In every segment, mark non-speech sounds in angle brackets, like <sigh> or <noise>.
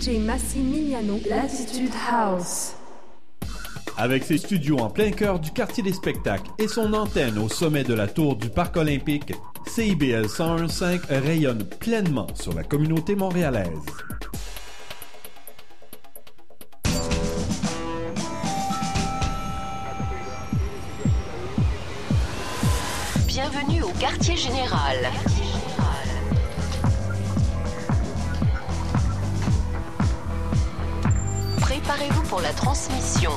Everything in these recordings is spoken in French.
DJ Massimiliano, Latitude House. Avec ses studios en plein cœur du quartier des spectacles et son antenne au sommet de la tour du Parc olympique, CIBL 101.5 rayonne pleinement sur la communauté montréalaise. Bienvenue au quartier général. Préparez-vous pour la transmission.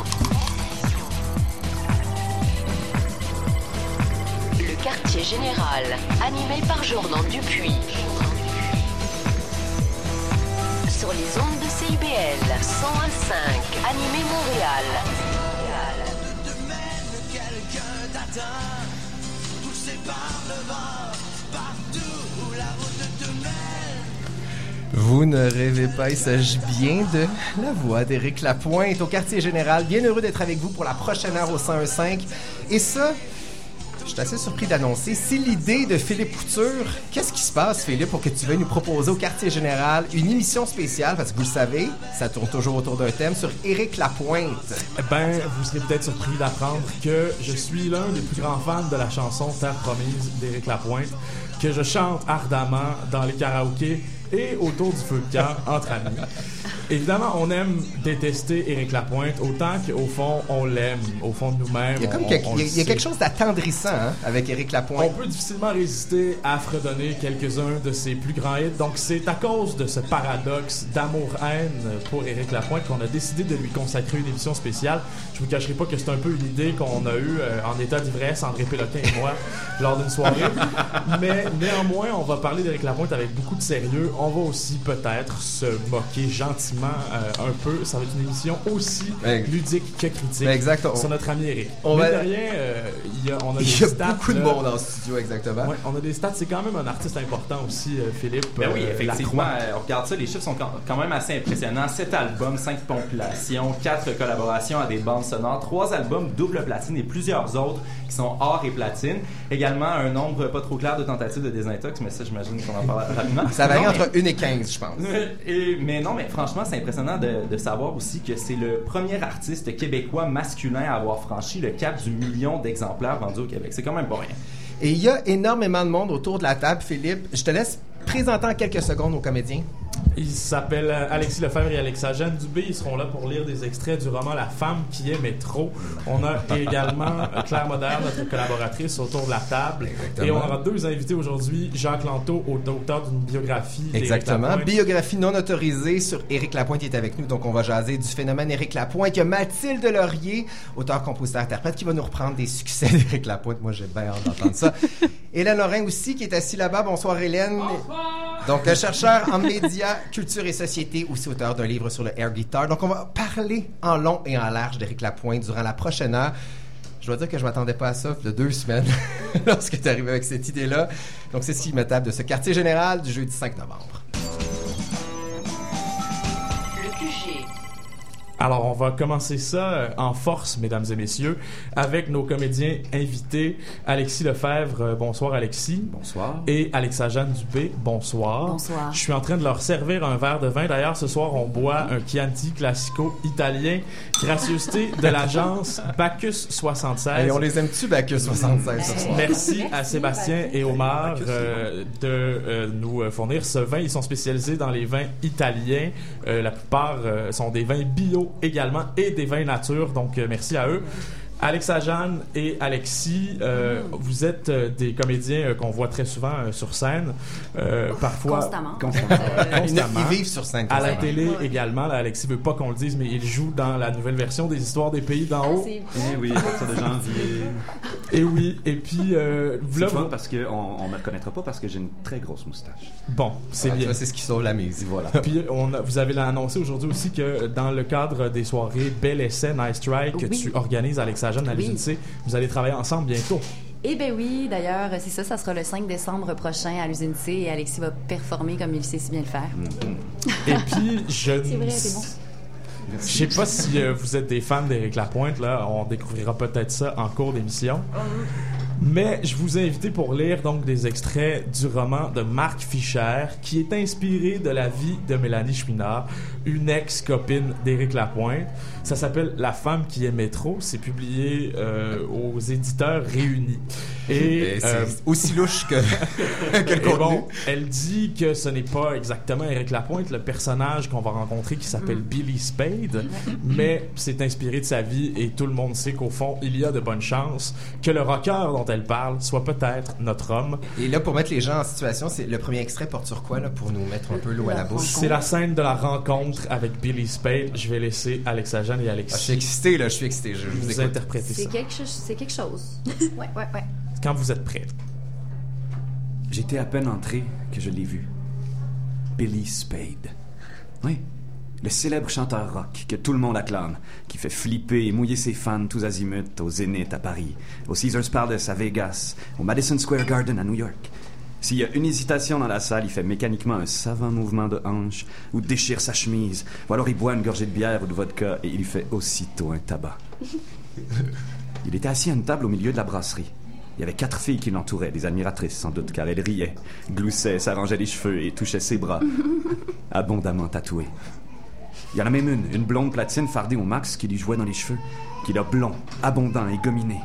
Le quartier général, animé par Jordan Dupuis. Sur les ondes de CIBL 101.5, animé Montréal. Vous ne rêvez pas, il s'agit bien de la voix d'Éric Lapointe au quartier général. Bien heureux d'être avec vous pour la prochaine heure au 101.5. Et ça, je suis assez surpris d'annoncer, c'est l'idée de Philippe Couture. Qu'est-ce qui se passe, Philippe, pour que tu veuilles nous proposer au quartier général une émission spéciale, parce que vous le savez, ça tourne toujours autour d'un thème, sur Éric Lapointe. Ben, vous serez peut-être surpris d'apprendre que je suis l'un des plus grands fans de la chanson Terre promise d'Éric Lapointe, que je chante ardemment dans les karaokés et autour du feu de camp entre amis. Évidemment, on aime détester Éric Lapointe autant qu'au fond, on l'aime, au fond de nous-mêmes. Il y a, comme on- quelque, on il y a- chose d'attendrissant hein, avec Éric On Lapointe. peut difficilement résister à fredonner quelques-uns de ses plus grands hits. Donc, c'est à cause de ce paradoxe d'amour-haine pour Éric Lapointe qu'on a décidé de lui consacrer une émission spéciale. Je vous cacherai pas que c'est un peu une idée qu'on a eue euh, en état d'ivresse, André Péloquin et moi, <laughs> lors d'une soirée. Mais néanmoins, on va parler d'Éric Lapointe avec beaucoup de sérieux. On va aussi peut-être se moquer gentiment euh, un peu. Ça va être une émission aussi Ouais. ludique que critique Ben, exact, on- sur notre ami Éric. on Mais va- de rien, euh, il y a, on a Il des y a stats, beaucoup de là. monde en studio, exactement. Ouais, on a des stats. C'est quand même un artiste important aussi, euh, Philippe. Ben oui, effectivement, euh, on regarde ça, les chiffres sont quand- même assez impressionnants. 7 albums, 5 compilations, 4 collaborations à des bandes sonores, 3 albums double platine et plusieurs autres qui sont or et platine. Également, un nombre pas trop clair de tentatives de désintox, mais ça, j'imagine qu'on en parle rapidement. Ça varie entre 1 et 15, je pense. <laughs> et, mais non, mais franchement, c'est impressionnant de, de savoir aussi que c'est le premier artiste québécois masculin à avoir franchi le cap du million d'exemplaires vendus au Québec. C'est quand même pas rien. Et il y a énormément de monde autour de la table, Philippe. Je te laisse présenter en quelques secondes aux comédiens. Ils s'appellent euh, Alexis Lefebvre et Alexa Jeanne Dubé. Ils seront là pour lire des extraits du roman La femme qui aimait trop. On a <laughs> également euh, Claire Moderne, notre collaboratrice, autour de la table. Exactement. Et on aura deux invités aujourd'hui. Jacques Lanto, au auteur d'une biographie. Exactement. Biographie non autorisée sur Éric Lapointe qui est avec nous. Donc, on va jaser du phénomène Éric Lapointe. Il y a Mathilde Laurier, auteur, compositeur, interprète, qui va nous reprendre des succès <laughs> d'Éric Lapointe. Moi, j'ai bien hâte d'entendre ça. <laughs> Hélène Lorrain aussi, qui est assise là-bas. Bonsoir, Hélène. Donc, chercheur en médias, culture et société, aussi auteur d'un livre sur le air guitar. Donc, on va parler en long et en large d'Éric Lapointe durant la prochaine heure. Je dois dire que je m'attendais pas à ça a deux semaines <laughs> lorsque tu es arrivé avec cette idée-là. Donc, c'est ce qui me de ce quartier général du jeudi 5 novembre. Alors, on va commencer ça euh, en force, mesdames et messieurs, avec nos comédiens invités. Alexis Lefebvre, euh, bonsoir Alexis. Bonsoir. Et Alexa Jeanne Dubé, bonsoir. Bonsoir. Je suis en train de leur servir un verre de vin. D'ailleurs, ce soir, on boit un Chianti Classico italien, gracieuseté de l'agence Bacchus 76. Hey, on les aime-tu, Bacchus 76, ce soir? Merci à Sébastien et Omar euh, de euh, nous fournir ce vin. Ils sont spécialisés dans les vins italiens. Euh, la plupart euh, sont des vins bio également et des vins nature. Donc, euh, merci à eux. Alexa Jeanne et Alexis, euh, vous êtes euh, des comédiens euh, qu'on voit très souvent euh, sur scène, euh, parfois Constamment. <laughs> Ils, constamment. ils vivent sur scène. À la télé également, là, Alexis veut pas qu'on le dise, mais il joue dans la nouvelle version des histoires des pays d'en haut. C'est Eh oui, à partir de janvier. Et oui, et puis euh, C'est fun vous- parce qu'on on me reconnaîtra pas parce que j'ai une très grosse moustache. bon, c'est tu bien. vois, C'est ce qui sauve la mise. Voilà. <laughs> Puis on a- vous avez annoncé aujourd'hui aussi que dans le cadre des soirées Bel Essai, Nice que Oui. tu organises Alexa Jeanne à Oui. l'UNC, vous allez travailler ensemble bientôt. Eh ben oui, d'ailleurs, c'est ça, ça sera le 5 décembre prochain à l'usine C et Alexis va performer comme il sait si bien le faire. Et puis je <laughs> C'est vrai, c'est bon. Je sais pas si euh, vous êtes des fans d'Éric Lapointe, là, on découvrira peut-être ça en cours d'émission. Mais je vous ai invité pour lire donc des extraits du roman de Marc Fischer qui est inspiré de la vie de Mélanie Chouinard, une ex-copine d'Éric Lapointe. Ça s'appelle La femme qui aimait trop. C'est publié euh, aux éditeurs réunis. Et, Et c'est euh, aussi louche que, <laughs> que le et contenu. bon, elle dit que ce n'est pas exactement Eric Lapointe, le personnage qu'on va rencontrer qui s'appelle Billy Spade, mais c'est inspiré de sa vie et tout le monde sait qu'au fond, il y a de bonnes chances que le rocker dont elle parle soit peut-être notre homme. Et là, pour mettre les gens en situation, c'est le premier extrait porte sur quoi, là, pour nous mettre un peu l'eau à la bouche? C'est la scène de la rencontre avec Billy Spade. Je vais laisser Alexagène et Ah, je suis Alexis excité, là, je suis excité. Je, je vous vous interpréter C'est ça. quelque, chose- c'est quelque chose. <laughs> ouais, ouais, ouais. Quand vous êtes prêts. J'étais à peine entré que je l'ai vu. Billy Spade. Oui, le célèbre chanteur rock que tout le monde acclame, qui fait flipper et mouiller ses fans tous azimuts au Zénith à Paris, au Caesars Palace à Vegas, au Madison Square Garden à New York. S'il y a une hésitation dans la salle, il fait mécaniquement un savant mouvement de hanche ou déchire sa chemise, ou alors il boit une gorgée de bière ou de vodka et il fait aussitôt un tabac. <laughs> Il était assis à une table au milieu de la brasserie. Il y avait quatre filles qui l'entouraient, des admiratrices sans doute, car elles riaient, gloussaient, s'arrangeaient les cheveux et touchaient ses bras, <laughs> abondamment tatoués. Il y en a même une, une blonde platine fardée au max qui lui jouait dans les cheveux, qu'il a blond, abondant et gominé.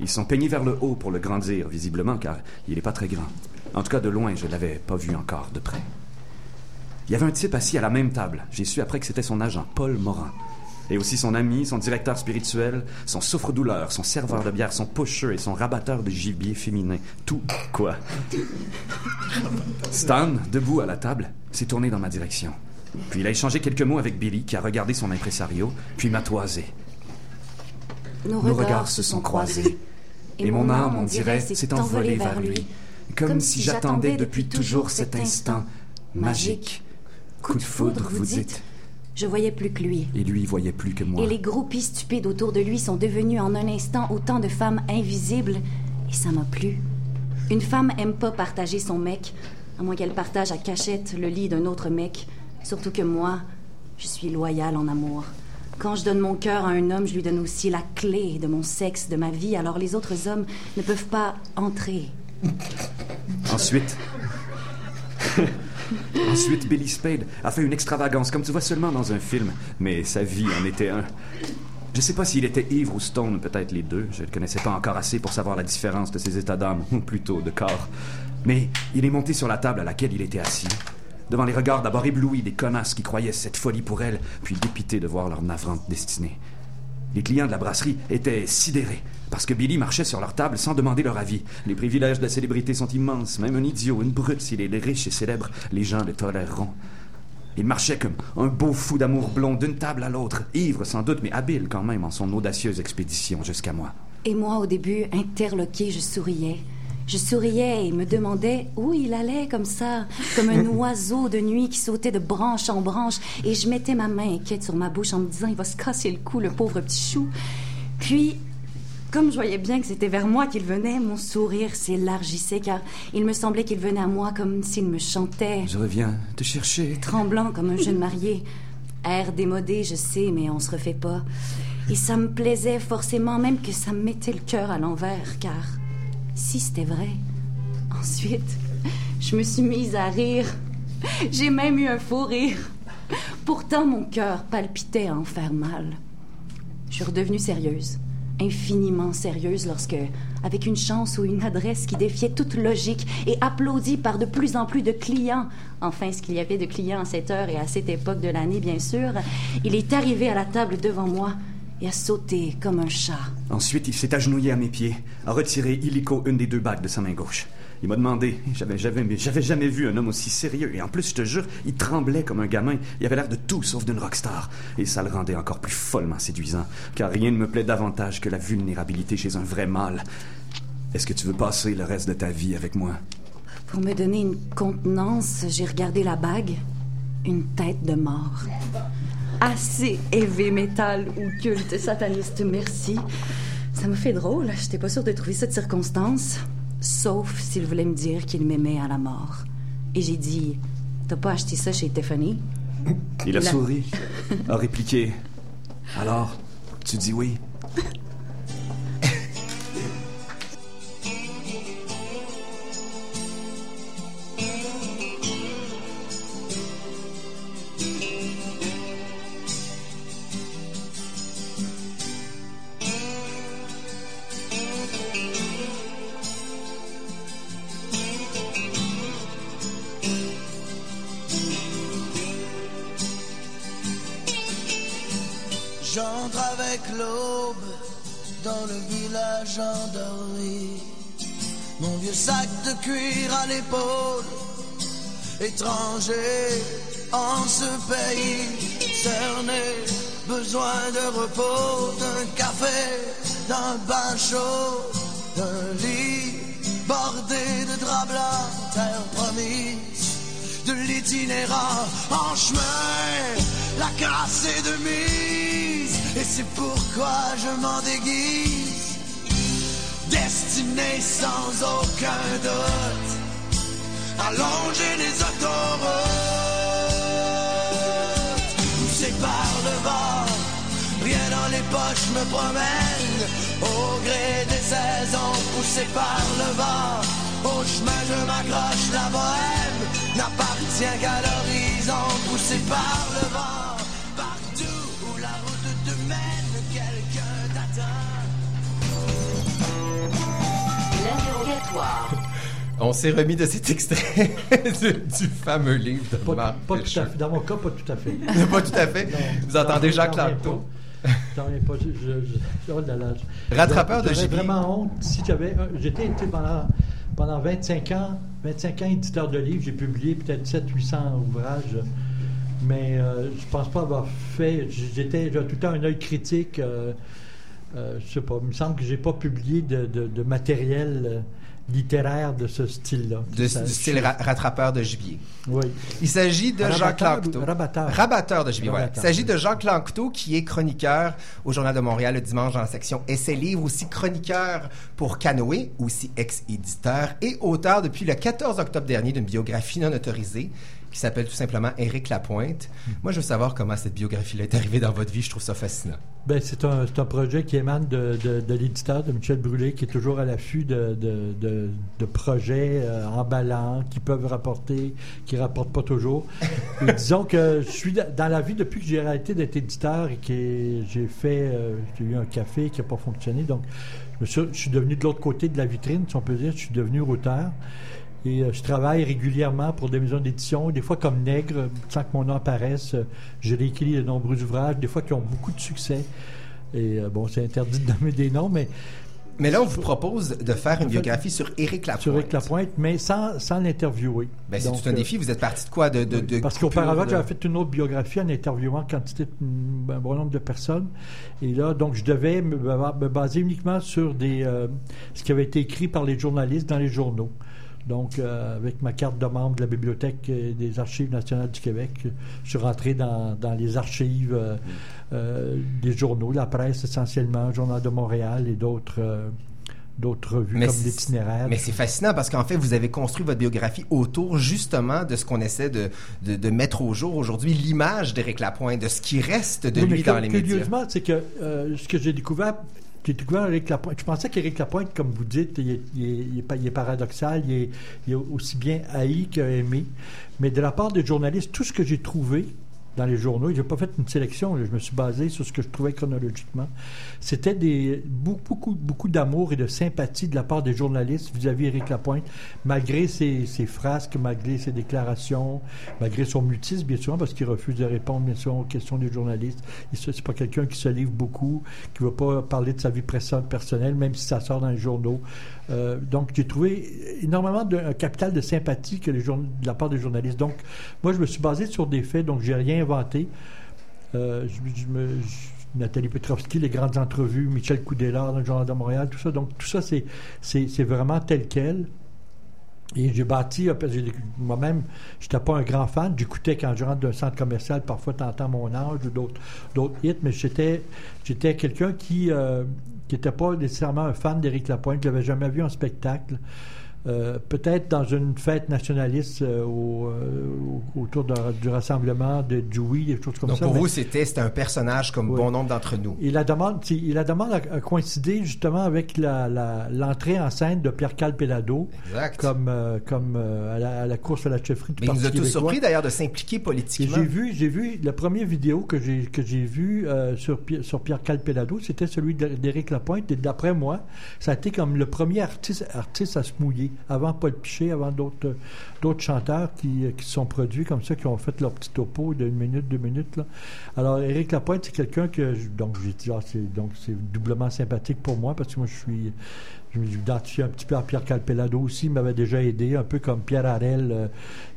Ils sont peignés vers le haut pour le grandir, visiblement, car il n'est pas très grand. En tout cas, de loin, je ne l'avais pas vu encore de près. Il y avait un type assis à la même table. J'ai su après que c'était son agent, Paul Morin. Et aussi son ami, son directeur spirituel, son souffre-douleur, son serveur de bière, son pusher et son rabatteur de gibier féminin. Tout quoi? Stan, debout à la table, s'est tourné dans ma direction. Puis il a échangé quelques mots avec Billy, qui a regardé son impresario, puis m'a toisé. Nos, Nos regards se sont croisés. Et mon âme, on dirait, s'est envolée vers lui, comme si j'attendais depuis toujours cet instant magique. Coup de foudre, vous dites, Je voyais plus que lui. et lui voyait plus que moi. Et les groupies stupides autour de lui sont devenus en un instant autant de femmes invisibles. Et ça m'a plu. Une femme aime pas partager son mec, à moins qu'elle partage à cachette le lit d'un autre mec. Surtout que moi, je suis loyale en amour. Quand je donne mon cœur à un homme, je lui donne aussi la clé de mon sexe, de ma vie, alors les autres hommes ne peuvent pas entrer. <laughs> Ensuite. <laughs> Ensuite, Billy Spade a fait une extravagance, comme tu vois seulement dans un film, mais sa vie en était un. Je sais pas s'il était ivre ou stone, peut-être les deux. Je ne connaissais pas encore assez pour savoir la différence de ses états d'âme, ou plutôt de corps. Mais il est monté sur la table à laquelle il était assis, devant les regards d'abord éblouis des connasses qui croyaient cette folie pour elle, puis dépités de voir leur navrante destinée. Les clients de la brasserie étaient sidérés parce que Billy marchait sur leur table sans demander leur avis. Les privilèges de la célébrité sont immenses. Même un idiot, une brute, s'il est riche et célèbre, les gens le toléreront. Il marchait comme un beau fou d'amour blond d'une table à l'autre, ivre sans doute, mais habile quand même en son audacieuse expédition jusqu'à moi. Et moi, au début, interloqué, je souriais. Je souriais et me demandais où il allait comme ça, comme un <laughs> oiseau de nuit qui sautait de branche en branche. Et je mettais ma main inquiète sur ma bouche en me disant, il va se casser le cou, le pauvre petit chou. Puis, comme je voyais bien que c'était vers moi qu'il venait, mon sourire s'élargissait car il me semblait qu'il venait à moi comme s'il me chantait, Je reviens te chercher. tremblant comme un jeune marié. Air démodé, je sais, mais on se refait pas. Et ça me plaisait forcément, même que ça me mettait le cœur à l'envers, car si c'était vrai. Ensuite, je me suis mise à rire. J'ai même eu un faux rire. Pourtant, mon cœur palpitait à en faire mal. Je suis redevenue sérieuse, infiniment sérieuse lorsque, avec une chance ou une adresse qui défiait toute logique et applaudie par de plus en plus de clients, enfin ce qu'il y avait de clients à cette heure et à cette époque de l'année bien sûr, il est arrivé à la table devant moi et a sauté comme un chat. Ensuite, il s'est agenouillé à mes pieds, a retiré illico une des deux bagues de sa main gauche. Il m'a demandé, j'avais jamais, mais j'avais jamais vu un homme aussi sérieux, et en plus, je te jure, il tremblait comme un gamin. Il avait l'air de tout sauf d'une rockstar, et ça le rendait encore plus follement séduisant, car rien ne me plaît davantage que la vulnérabilité chez un vrai mâle. Est-ce que tu veux passer le reste de ta vie avec moi? Pour me donner une contenance, j'ai regardé la bague. Une tête de mort. Assez heavy metal ou culte sataniste, merci. Ça me fait drôle. J'étais pas sûre de trouver de circonstance. Sauf s'il voulait me dire qu'il m'aimait à la mort. Et j'ai dit T'as pas acheté ça chez Tiffany? Il a La- souri, a répliqué. Alors, tu dis oui l'épaule, étranger en ce pays cerné, besoin de repos, d'un café, d'un bain chaud, d'un lit bordé de draps blancs, terre promise, de l'itinérant en chemin, la casse est de mise, et c'est pourquoi je m'en déguise, destiné sans aucun doute, allonger les autoroutes, poussé par le vent, rien dans les poches me promène, au gré des saisons, poussé par le vent, au chemin je m'accroche, la bohème n'appartient qu'à l'horizon, poussé par le vent, partout où la route te mène, quelqu'un t'attend. L'interrogatoire. On s'est remis de cet extrait <laughs> du, du fameux livre de Pas, Marc pas tout à fait. Dans mon cas, pas tout à fait. <laughs> Pas tout à fait? Non. Vous entendez Jacques j'en reviens Lanctot. pas. J'en reviens pas. Je- je- je- oh là là, je- Rattrapeur de gibier. vraiment honte si j'avais. J'étais été pendant, pendant 25 ans, 25 ans éditeur de livres. J'ai publié peut-être 700-800 ouvrages. Mais euh, je pense pas avoir fait. J'étais j'ai tout le temps un œil critique. euh, euh, je sais pas. Il me semble que j'ai pas publié de, de- de matériel euh, littéraire de ce style-là. De- Ça- du style ra- rattrapeur de gibier. Oui. Il s'agit de Jacques Rabatteur ou- rabatteur. Rabatteur de gibier, voilà. Il Rabatteur. s'agit de Jacques Lanctot, qui est chroniqueur au Journal de Montréal le dimanche dans la section Essais livres, aussi chroniqueur pour Canoë, aussi ex-éditeur, et auteur depuis le 14 octobre dernier d'une biographie non autorisée qui s'appelle tout simplement Éric Lapointe. Hmm. Moi, je veux savoir comment cette biographie-là est arrivée dans votre vie. Je trouve ça fascinant. Ben, c'est un, un projet qui émane de, de- de l'éditeur, de Michel Brûlé, qui est toujours à l'affût de, de- projets euh, emballants, qui peuvent rapporter, qui ne rapportent pas toujours. <laughs> Et disons que je suis dans la vie depuis que j'ai arrêté d'être éditeur et que j'ai fait, euh, j'ai eu un café qui n'a pas fonctionné. Donc, je, suis, je suis devenu de l'autre côté de la vitrine, si on peut dire. Je suis devenu auteur. Et euh, je travaille régulièrement pour des maisons d'édition, des fois comme nègre, sans que mon nom apparaisse. euh, je réécris de nombreux ouvrages, des fois qui ont beaucoup de succès. Et euh, bon, c'est interdit de nommer des noms, mais Mais là, on vous propose de faire une biographie sur Éric Lapointe. sur Eric Lapointe, mais sans, sans l'interviewer. Ben, c'est tout un euh, défi. Vous êtes parti de quoi? De, de, de Parce qu'auparavant, de- j'avais fait une autre biographie en interviewant quantité, de- un bon nombre de personnes. Et là, donc, je devais me, me baser uniquement sur des, euh, ce qui avait été écrit par les journalistes dans les journaux. Donc, euh, avec ma carte de membre de la Bibliothèque euh, des Archives nationales du Québec, je suis rentré dans, dans les archives euh, euh, des journaux, la presse essentiellement, le Journal de Montréal et d'autres euh, d'autres revues Mais comme l'itinéraire. Mais c'est fascinant parce qu'en fait, vous avez construit votre biographie autour justement de ce qu'on essaie de, de, de mettre au jour aujourd'hui, l'image d'Éric Lapointe, de ce qui reste de Oui, lui dans les médias. Curieusement, c'est que euh, ce que j'ai découvert, Je pensais qu'Éric Lapointe, comme vous dites, il est, paradoxal, il est, il est aussi bien haï qu'aimé. Mais de la part des journalistes, tout ce que j'ai trouvé dans les journaux, je n'ai pas fait une sélection, je me suis basé sur ce que je trouvais chronologiquement. C'était beaucoup, beaucoup, beaucoup d'amour et de sympathie de la part des journalistes vis-à-vis d'Éric Lapointe, malgré ses, ses frasques, malgré ses déclarations, malgré son mutisme, bien sûr, parce qu'il refuse de répondre, bien sûr, aux questions des journalistes. Il se- C'est pas quelqu'un qui se livre beaucoup, qui ne va pas parler de sa vie perso- personnelle, même si ça sort dans les journaux. Euh, donc, j'ai trouvé énormément de, capital de sympathie que de la part des journalistes. Donc, moi, je me suis basé sur des faits, donc j'ai rien inventé. Euh, Nathalie Petrovski, les grandes entrevues, Michel Coudélard le Journal de Montréal, tout ça. Donc, tout ça, c'est, vraiment tel quel. Et j'ai bâti, euh, moi-même, je n'étais pas un grand fan. J'écoutais quand je rentre d'un centre commercial, parfois tu entends mon âge ou d'autres, d'autres hits, mais j'étais, j'étais quelqu'un qui n'était pas nécessairement un fan d'Éric Lapointe. Je l'avais jamais vu en spectacle. Euh, peut-être dans une fête nationaliste euh, au, euh, au- autour du rassemblement de, du oui, des choses comme Donc ça. pour mais- vous, c'était un personnage comme Oui. bon nombre d'entre nous. et la demande, et la demande a, a coïncidé justement avec l'entrée en scène de Pierre Calpelado Exact. comme, euh, comme à, la, à la course à la chefferie du Mais il Parti nous a tous surpris d'ailleurs de s'impliquer politiquement. j'ai vu, j'ai vu la première vidéo que j'ai que j'ai vue sur, sur Pierre Calpelado, c'était celui d'É- d'Éric Lapointe. Et d'après moi, ça a été comme le premier artiste, artiste à se mouiller. Avant Paul Piché, avant d'autres d'autres chanteurs qui, qui sont produits comme ça, qui ont fait leur petit topo d'une minute, deux minutes. Alors, Éric Lapointe, c'est quelqu'un que, je- donc, j'ai dit, ah, c'est, donc, c'est doublement sympathique pour moi parce que moi, je suis, je m'identifie un petit peu à Pierre Calpelado aussi, il m'avait déjà aidé, un peu comme Pierre Harel, euh,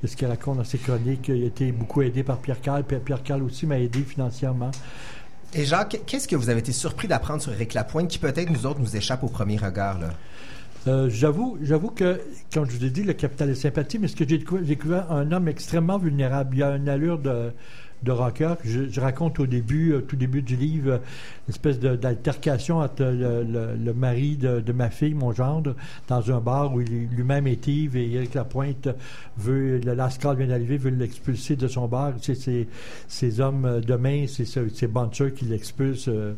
ce qu'il raconte dans ses chroniques. Il a été beaucoup aidé par Pierre Cal, puis Pierre Cal aussi m'a aidé financièrement. Et Jacques, qu'est-ce que vous avez été surpris d'apprendre sur Éric Lapointe qui peut-être nous autres nous échappe au premier regard là? Euh, j'avoue, j'avoue que, comme je vous ai dit, le capital est sympathie, mais ce que j'ai découvert, un homme extrêmement vulnérable. Il a une allure de, rocker. Je, je raconte au début, au tout début du livre, euh, une espèce d'altercation entre le, mari de, ma fille, mon gendre, dans un bar où lui-même est ivre et Éric Lapointe veut, le Lascar vient d'arriver, veut l'expulser de son bar. C'est ces, ces hommes euh, de main, c'est ce- ces bouncers qui l'expulsent, euh,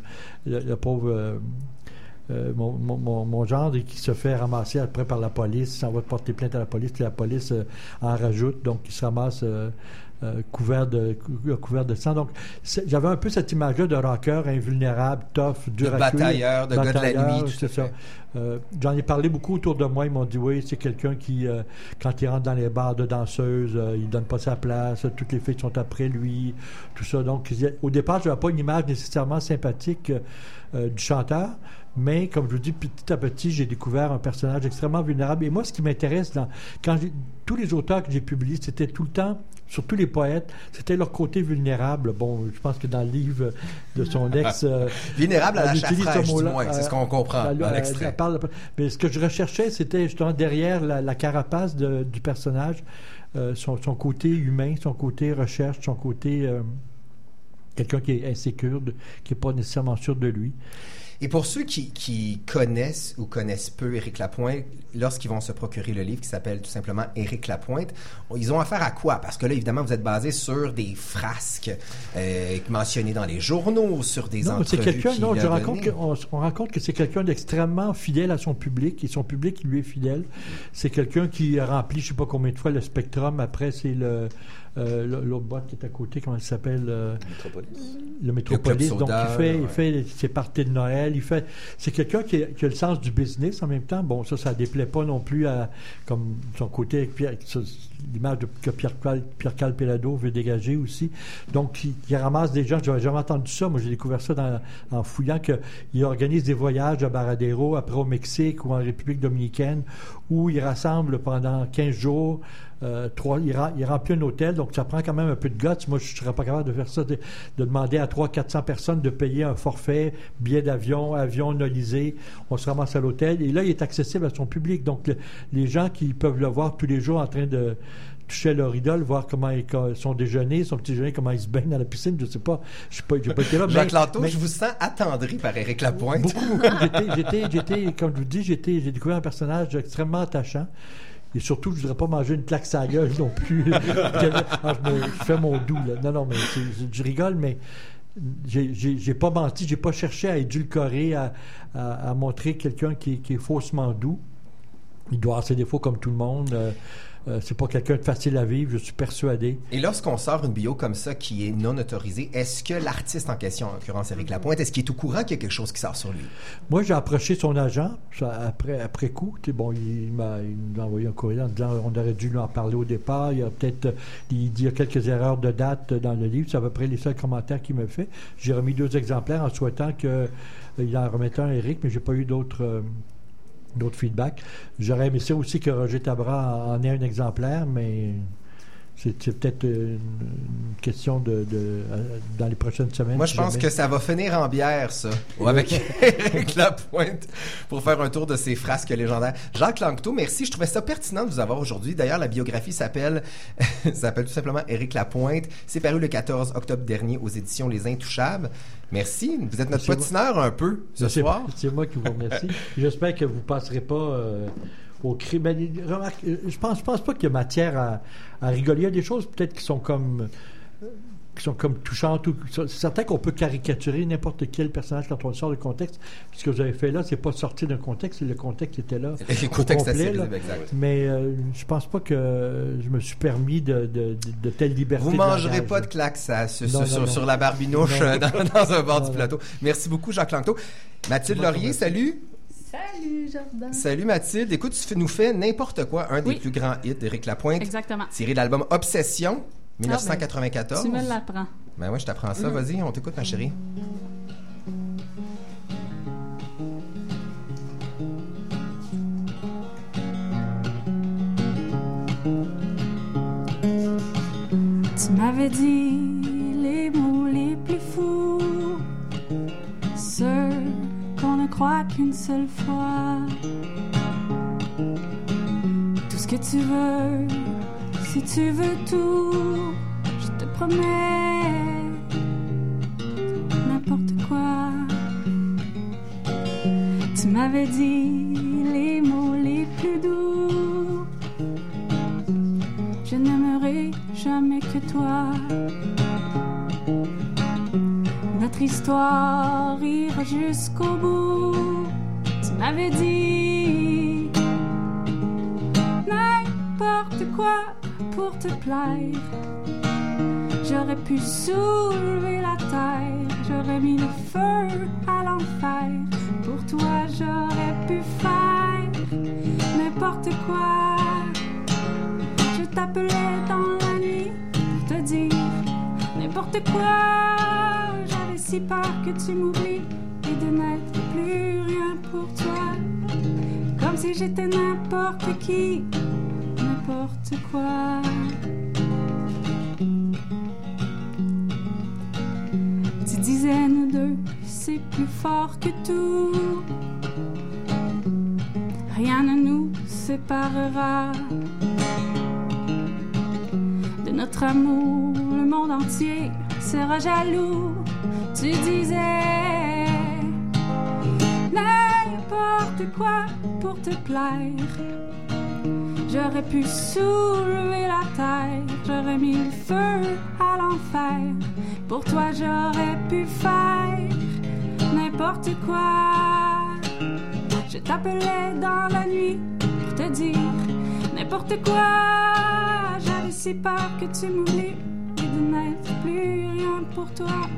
le, le pauvre... euh, mon, mon, mon, gendre et qui se fait ramasser après par la police, s'en va porter plainte à la police, puis la police euh, en rajoute, donc il se ramasse euh, euh, couvert, de, cou- couvert de sang. Donc j'avais un peu cette image-là de rocker invulnérable, tough, dur De à cuire. batailleur, de gars de la Batailleur, nuit, tout ça. Euh, J'en ai parlé beaucoup autour de moi. Ils m'ont dit oui, c'est quelqu'un qui, euh, quand il rentre dans les bars de danseuses, euh, il donne pas sa place. Toutes les filles sont après lui, tout ça. Donc, a- au départ, je n'avais pas une image nécessairement sympathique euh, du chanteur. Mais comme je vous dis, petit à petit, j'ai découvert un personnage extrêmement vulnérable. Et moi, ce qui m'intéresse, dans, quand tous les auteurs que j'ai publiés, c'était tout le temps, surtout les poètes, c'était leur côté vulnérable. Bon, je pense que dans le livre de son ex... <laughs> euh, Vulnérable à la utilise ce moins. C'est ce qu'on comprend dans l'extrait. Mais ce que je recherchais, c'était justement derrière la, la carapace de- du personnage, euh, son, son côté humain, son côté recherche, son côté euh, quelqu'un qui est insécure, de- qui n'est pas nécessairement sûr de lui. Et pour ceux qui, qui connaissent ou connaissent peu Éric Lapointe, lorsqu'ils vont se procurer le livre qui s'appelle tout simplement Éric Lapointe, ils ont affaire à quoi? Parce que là, évidemment, vous êtes basé sur des frasques euh, mentionnées dans les journaux, sur des Non, entrevues quelqu'un. Non, je raconte que, on, on raconte que c'est quelqu'un d'extrêmement fidèle à son public et son public lui est fidèle. C'est quelqu'un qui a rempli, je sais pas combien de fois le Spectrum. Après, c'est le euh, l'autre boîte qui est à côté, comment elle s'appelle euh, Le Métropolis. Donc, Soda, il fait, ouais. il fait ses parties de Noël. Il fait. C'est quelqu'un qui, a- qui a le sens du business en même temps. Bon, ça, ça déplaît pas non plus à comme son côté avec Pierre, l'image de- que Pierre Pierre Calpelado veut dégager aussi. Donc, il, il ramasse des gens. J'avais jamais entendu ça. Moi, j'ai découvert ça dans- en fouillant qu'il organise des voyages à Baradero, après au Mexique ou en République dominicaine, où il rassemble pendant 15 jours. Euh, trois, il, ra- il remplit un hôtel, donc ça prend quand même un peu de guts. Moi, je ne serais pas capable de faire ça, de, de demander à 300-400 personnes de payer un forfait, billet d'avion, avion nolisé. On se ramasse à l'hôtel. Et là, il est accessible à son public. Donc, le- les gens qui peuvent le voir tous les jours en train de toucher leur idole, voir comment ils, son déjeuner, son petit déjeuner, comment il se baigne dans la piscine, je sais pas. Je sais pas, pas été là. <laughs> Jacques mais- Lanto, mais- je vous sens attendri par Éric Lapointe. Beaucoup, beaucoup. J'étais, comme je vous dis, j'étais, j'ai découvert un personnage extrêmement attachant. Et surtout, je ne voudrais pas manger une claque à gueule non plus. <laughs> Ah, je, me- je fais mon doux, là. Non, non, mais c'est- je, rigole, mais j'ai, pas menti, j'ai pas cherché à édulcorer, à, à- à montrer quelqu'un qui, est- qui est faussement doux. Il doit avoir ses défauts comme tout le monde. Euh, euh, c'est pas quelqu'un de facile à vivre, je suis persuadé. Et lorsqu'on sort une bio comme ça qui est non autorisée, est-ce que l'artiste en question, en l'occurrence Éric Lapointe, est-ce qu'il est au courant qu'il y a quelque chose qui sort sur lui? Moi, j'ai approché son agent ça, après, après coup. Bon, il m'a il envoyé un courrier en disant on aurait dû lui en parler au départ. Il y a peut-être il dit il y a quelques erreurs de date dans le livre. C'est à peu près les seuls commentaires qu'il me fait. J'ai remis deux exemplaires en souhaitant qu'il en remette un à Eric, mais j'ai pas eu d'autres. euh, d'autres feedbacks. J'aurais aimé ça aussi que Roger Tabra en ait un exemplaire, mais c'est peut-être une, une question de, de- euh, dans les prochaines semaines. Moi, je si pense jamais. que ça va finir en bière, ça. Ou avec <laughs> Éric Lapointe pour faire un tour de ces frasques légendaires. Jacques Lanctot, merci. Je trouvais ça pertinent de vous avoir aujourd'hui. D'ailleurs, la biographie s'appelle <laughs> s'appelle tout simplement Éric Lapointe. C'est paru le 14 octobre dernier aux éditions Les Intouchables. Merci. Vous êtes notre potineur un peu ce soir. C'est moi qui vous remercie. <laughs> J'espère que vous ne passerez pas euh, Ben, remarque, euh, je pense, je pense pas qu'il y a matière à, à rigoler. Il y a des choses peut-être qui sont comme euh, qui sont comme touchantes. ou- C'est certain qu'on peut caricaturer n'importe quel personnage quand on le sort du contexte. Ce que vous avez fait là, c'est pas sorti d'un contexte, le contexte était là. Le au contexte complet, là. exact. Mais euh, je pense pas que je me suis permis de, de, de, de telles libertés. Vous de mangerez pas de claques ça, sur, Non, non, sur, non. sur la barbinouche euh, dans, dans un bord du plateau. Merci beaucoup, Jacques Lanctot. Mathilde Laurier, salut. Salut, Jordan. Salut Mathilde. Écoute, tu nous fais n'importe quoi, un des Oui. plus grands hits d'Éric Lapointe, Exactement. tiré de l'album Obsession, Ah, 1994. Tu me l'apprends. Ben ouais, je t'apprends ça. Mhm. Vas-y, on t'écoute, ma chérie. Tu m'avais dit les mots les plus fous, ceux ne croit qu'une seule fois. Tout ce que tu veux, si tu veux tout, je te promets n'importe quoi. Tu m'avais dit les mots les plus doux. Je n'aimerai jamais que toi. Notre histoire ira jusqu'au bout. Tu m'avais dit n'importe quoi pour te plaire. J'aurais pu soulever la terre, j'aurais mis le feu à l'enfer. Pour toi, j'aurais pu faire n'importe quoi. Je t'appelais dans la nuit pour te dire n'importe quoi. Si peur que tu m'oublies et de n'être plus rien pour toi. Comme si j'étais n'importe qui, n'importe quoi. Tu disais nous deux, c'est plus fort que tout. Rien ne nous séparera de notre amour. Le monde entier sera jaloux. Tu disais n'importe quoi pour te plaire. J'aurais pu soulever la terre, j'aurais mis le feu à l'enfer. Pour toi, j'aurais pu faire n'importe quoi. Je t'appelais dans la nuit pour te dire n'importe quoi. J'avais si peur que tu m'oublies et de n'être plus rien pour toi.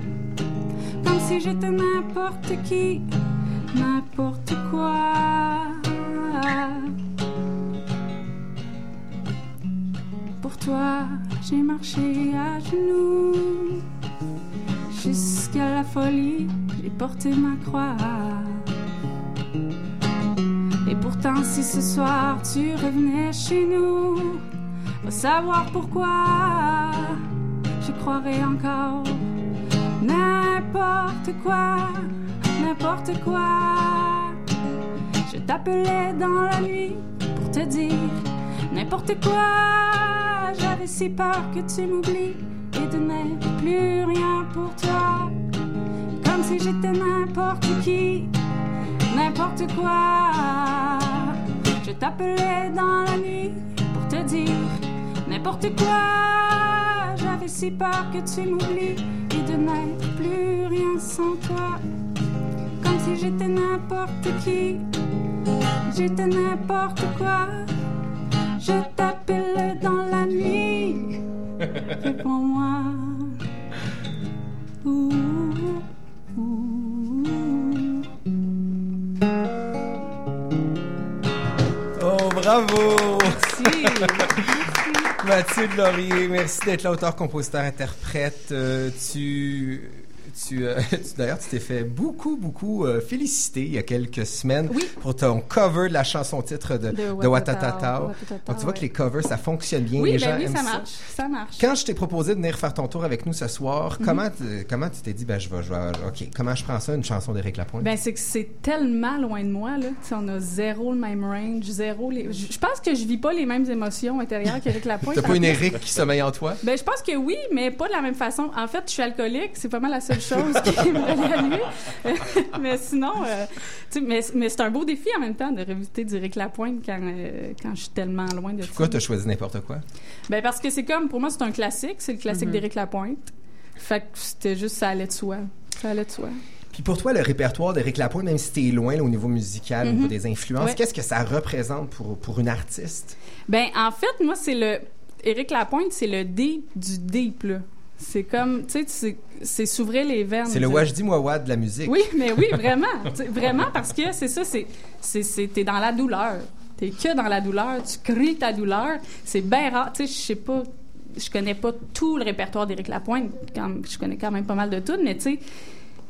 Si j'étais n'importe qui, n'importe quoi. Pour toi, j'ai marché à genoux. Jusqu'à la folie, j'ai porté ma croix. Et pourtant, si ce soir tu revenais chez nous, va savoir pourquoi je croirais encore n'importe quoi, n'importe quoi. Je t'appelais dans la nuit pour te dire n'importe quoi. J'avais si peur que tu m'oublies et de n'être plus rien pour toi. Comme si j'étais n'importe qui, n'importe quoi. Je t'appelais dans la nuit pour te dire n'importe quoi. J'avais si peur que tu m'oublies et de n'être rien sans toi. Comme si j'étais n'importe qui, j'étais n'importe quoi. Je t'appelais dans la nuit. <laughs> Réponds-moi. Ouh, ouh. Oh, bravo! Merci. <laughs> Mathilde Laurier, merci d'être l'auteur, compositeur, interprète. Euh, tu, tu, euh, <laughs> tu- d'ailleurs, tu t'es fait beaucoup, beaucoup euh, féliciter il y a quelques semaines pour ton cover de la chanson titre de, De Donc, tu vois que les covers, ça fonctionne bien. Oui, les ben gens oui, aiment ça marche. Ça marche. Quand je t'ai proposé de venir faire ton tour avec nous ce soir, Mhm. comment, tu- comment tu t'es dit, ben, je vais, je vais, OK, comment je prends ça, une chanson d'Éric Lapointe? Ben, c'est que c'est tellement loin de moi, là. On a zéro le même range, zéro les... Je pense que je vis pas les mêmes émotions intérieures qu'Éric <laughs> Lapointe. T'as pas une. Éric qui sommeille en toi? Ben, je pense que oui, mais pas de la même façon. En fait, je suis alcoolique, c'est vraiment la seule chose qui me relie à lui. mais sinon, euh, tu mais, mais c'est un beau défi en même temps de revisiter d'Éric Lapointe quand, euh, quand je suis tellement loin de Pourquoi ça. t'as choisi n'importe quoi? Ben, parce que c'est comme, pour moi, c'est un classique, c'est le classique Mhm. d'Éric Lapointe. Fait que c'était juste, ça allait de soi. Ça allait de soi. Puis pour toi, le répertoire d'Éric Lapointe, même si t'es loin là, au niveau musical, au Mhm. niveau des influences, Ouais. qu'est-ce que ça représente pour, pour une artiste? Ben, en fait, moi, c'est le. Éric Lapointe, c'est le deep du deep, là. C'est comme, tu sais, c'est- s'ouvrir les veines. C'est le. Wajdi Mouawad de la musique. Oui, mais oui, <laughs> vraiment. Vraiment, parce que c'est ça, c'est, c'est, c'est- t'es dans la douleur. T'es que dans la douleur, tu cries ta douleur. C'est bien rare. Tu sais, je sais pas, je connais pas tout le répertoire d'Éric Lapointe. Quand, je connais quand même pas mal de tout, mais tu sais,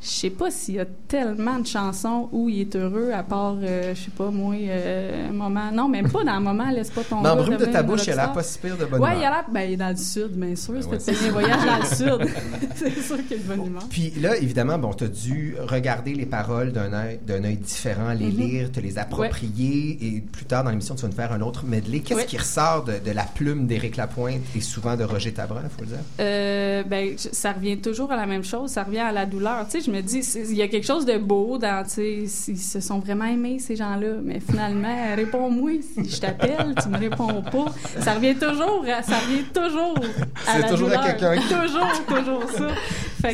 je sais pas s'il y a tellement de chansons où il est heureux, à part, euh, je sais pas, moi, euh, un moment. Non, même pas dans un moment, laisse pas ton Dans gars Brume de ta bouche, il a l'air pas si pire de bonne Ouais, humeur. il a l'air, ben, il est dans le sud, bien sûr. ouais, C'était c'est un voyage dans le sud. <laughs> c'est sûr qu'il est de bonne humeur. Puis là, évidemment, bon, tu as dû regarder les paroles d'un œil, d'un œil différent, les Mhm. lire, te les approprier, et plus tard dans l'émission, tu vas nous faire un autre medley. Qu'est-ce Ouais. qui ressort de, de la plume d'Éric Lapointe et souvent de Roger Tabrin, il faut le dire? Euh, ben, ça revient toujours à la même chose, ça revient à la douleur. Tu sais, je me dis, il y a quelque chose de beau dans, tu sais, ils se sont vraiment aimés, ces gens-là. Mais finalement, <laughs> réponds-moi si je t'appelle, tu me réponds pas. Ça revient toujours, à- ça revient toujours à C'est la toujours à douleur. quelqu'un qui- <laughs> Toujours, toujours ça.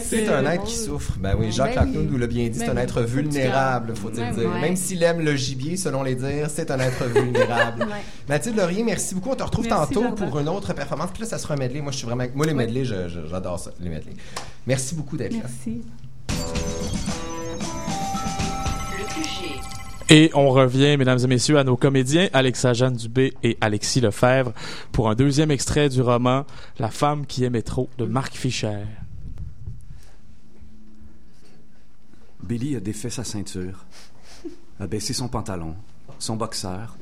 C'est un être qui souffre. Ben oui, Jacques Ben nous l'a bien dit, c'est Ben un être vulnérable, faut-il Ben dire. oui. Même s'il aime le gibier, selon les dires, c'est un être vulnérable. <laughs> Ouais. Mathilde Laurier, merci beaucoup. On te retrouve Merci, tantôt pour une autre performance. Puis là, ça sera un medley. Moi, je suis vraiment. Moi, les je- j'adore ça, les medleys. Merci beaucoup d'être là. Merci. Et on revient, mesdames et messieurs, à nos comédiens Alexa Jeanne Dubé et Alexis Lefebvre pour un deuxième extrait du roman La femme qui aimait trop de Marc Fischer. Billy a défait sa ceinture, a baissé son pantalon, son boxeur,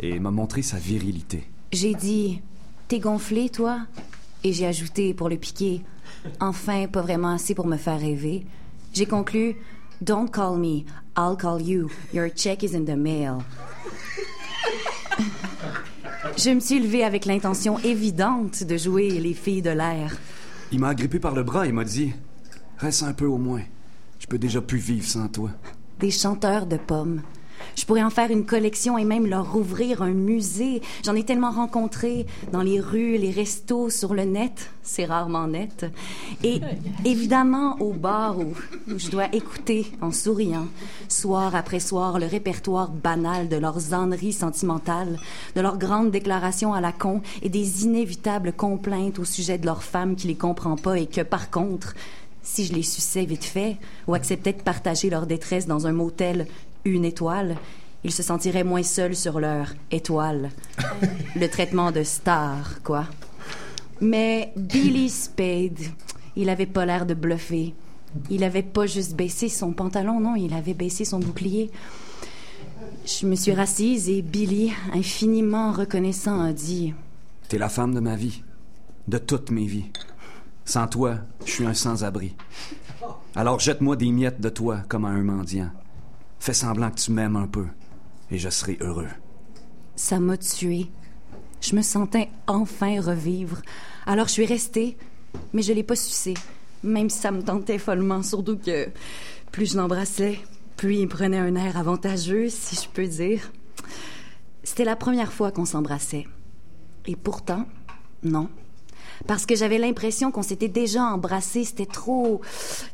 et m'a montré sa virilité. J'ai dit T'es gonflé, toi? Et j'ai ajouté pour le piquer Enfin, pas vraiment assez pour me faire rêver. J'ai conclu Don't call me, I'll call you. Your check is in the mail. Je me suis levée avec l'intention évidente de jouer les filles de l'air. Il m'a agrippé par le bras et m'a dit Reste un peu au moins. Je peux déjà plus vivre sans toi. Des chanteurs de pommes. Je pourrais en faire une collection et même leur ouvrir un musée. J'en ai tellement rencontré dans les rues, les restos, sur le net. C'est rarement net. Et évidemment au bar où, je dois écouter en souriant, soir après soir, le répertoire banal de leurs âneries sentimentales, de leurs grandes déclarations à la con et des inévitables complaintes au sujet de leur femme qui les comprend pas et que par contre, si je les suçais vite fait ou acceptais de partager leur détresse dans un motel une étoile, ils se sentiraient moins seuls sur leur étoile. Le traitement de star, quoi. Mais Billy Spade, il avait pas l'air de bluffer. Il avait pas juste baissé son pantalon, non, il avait baissé son bouclier. Je me suis rassise et Billy, infiniment reconnaissant, a dit T'es la femme de ma vie, de toutes mes vies. Sans toi, je suis un sans-abri. Alors jette-moi des miettes de toi comme à un mendiant. Fais semblant que tu m'aimes un peu, et je serai heureux. Ça m'a tué. Je me sentais enfin revivre. Alors je suis restée, mais je l'ai pas sucé, même si ça me tentait follement, surtout que plus je l'embrassais, plus il prenait un air avantageux, si je peux dire. C'était la première fois qu'on s'embrassait. Et pourtant, non. Parce que j'avais l'impression qu'on s'était déjà embrassé, c'était trop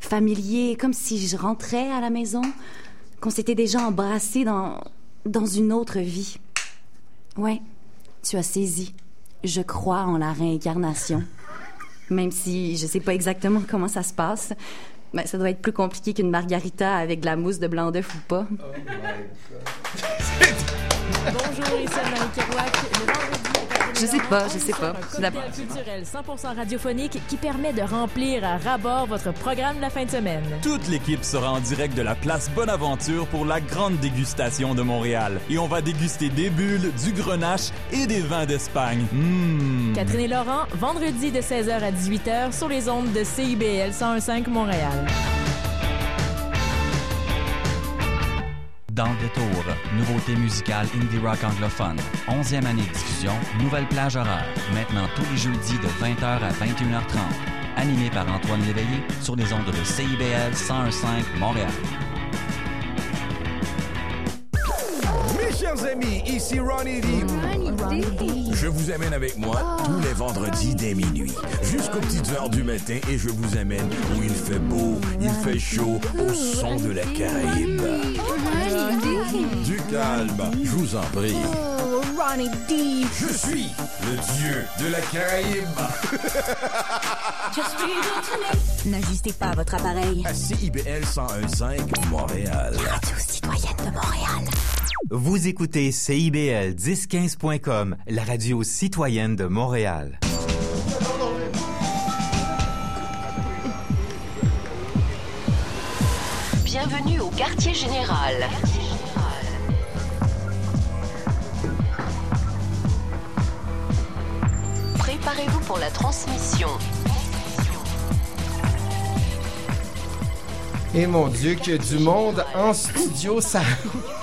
familier, comme si je rentrais à la maison, qu'on s'était déjà embrassé dans, dans une autre vie. Ouais, tu as saisi. Je crois en la réincarnation. Même si je sais pas exactement comment ça se passe, mais ça doit être plus compliqué qu'une margarita avec de la mousse de blanc d'œuf ou pas. <laughs> Bonjour, ici Anne-Marie Kerouac. Le vendredi à Je sais pas, je sais pas. un La- cocktail culturel 100% radiophonique qui permet de remplir à ras-bord votre programme de la fin de semaine. Toute l'équipe sera en direct de la place Bonaventure pour la grande dégustation de Montréal. Et on va déguster des bulles, du grenache et des vins d'Espagne. Mmh. Catherine et Laurent, vendredi de 16h à 18h sur les ondes de CIBL 101.5 Montréal. Dans le détour, nouveauté musicale indie rock anglophone. 11e année de diffusion, nouvelle plage horaire. Maintenant tous les jeudis de 20h à 21h30. Animé par Antoine Léveillé sur les ondes de CIBL 101.5 Montréal. Chers amis, ici Ronnie D. Je vous amène avec moi tous les vendredis dès minuit, jusqu'aux petites heures du matin, et je vous amène où il fait beau, il fait chaud, au son de la Caraïbe. Du calme, je vous en prie. Ronnie D. Je suis le dieu de la Caraïbe. <laughs> N'ajustez pas votre appareil. À CIBL 101.5 Montréal. Radio citoyenne de Montréal. Vous écoutez CIBL 1015.com, la radio citoyenne de Montréal. Bienvenue au quartier général. Préparez-vous pour la transmission. Et mon Dieu, que du monde en studio, ça.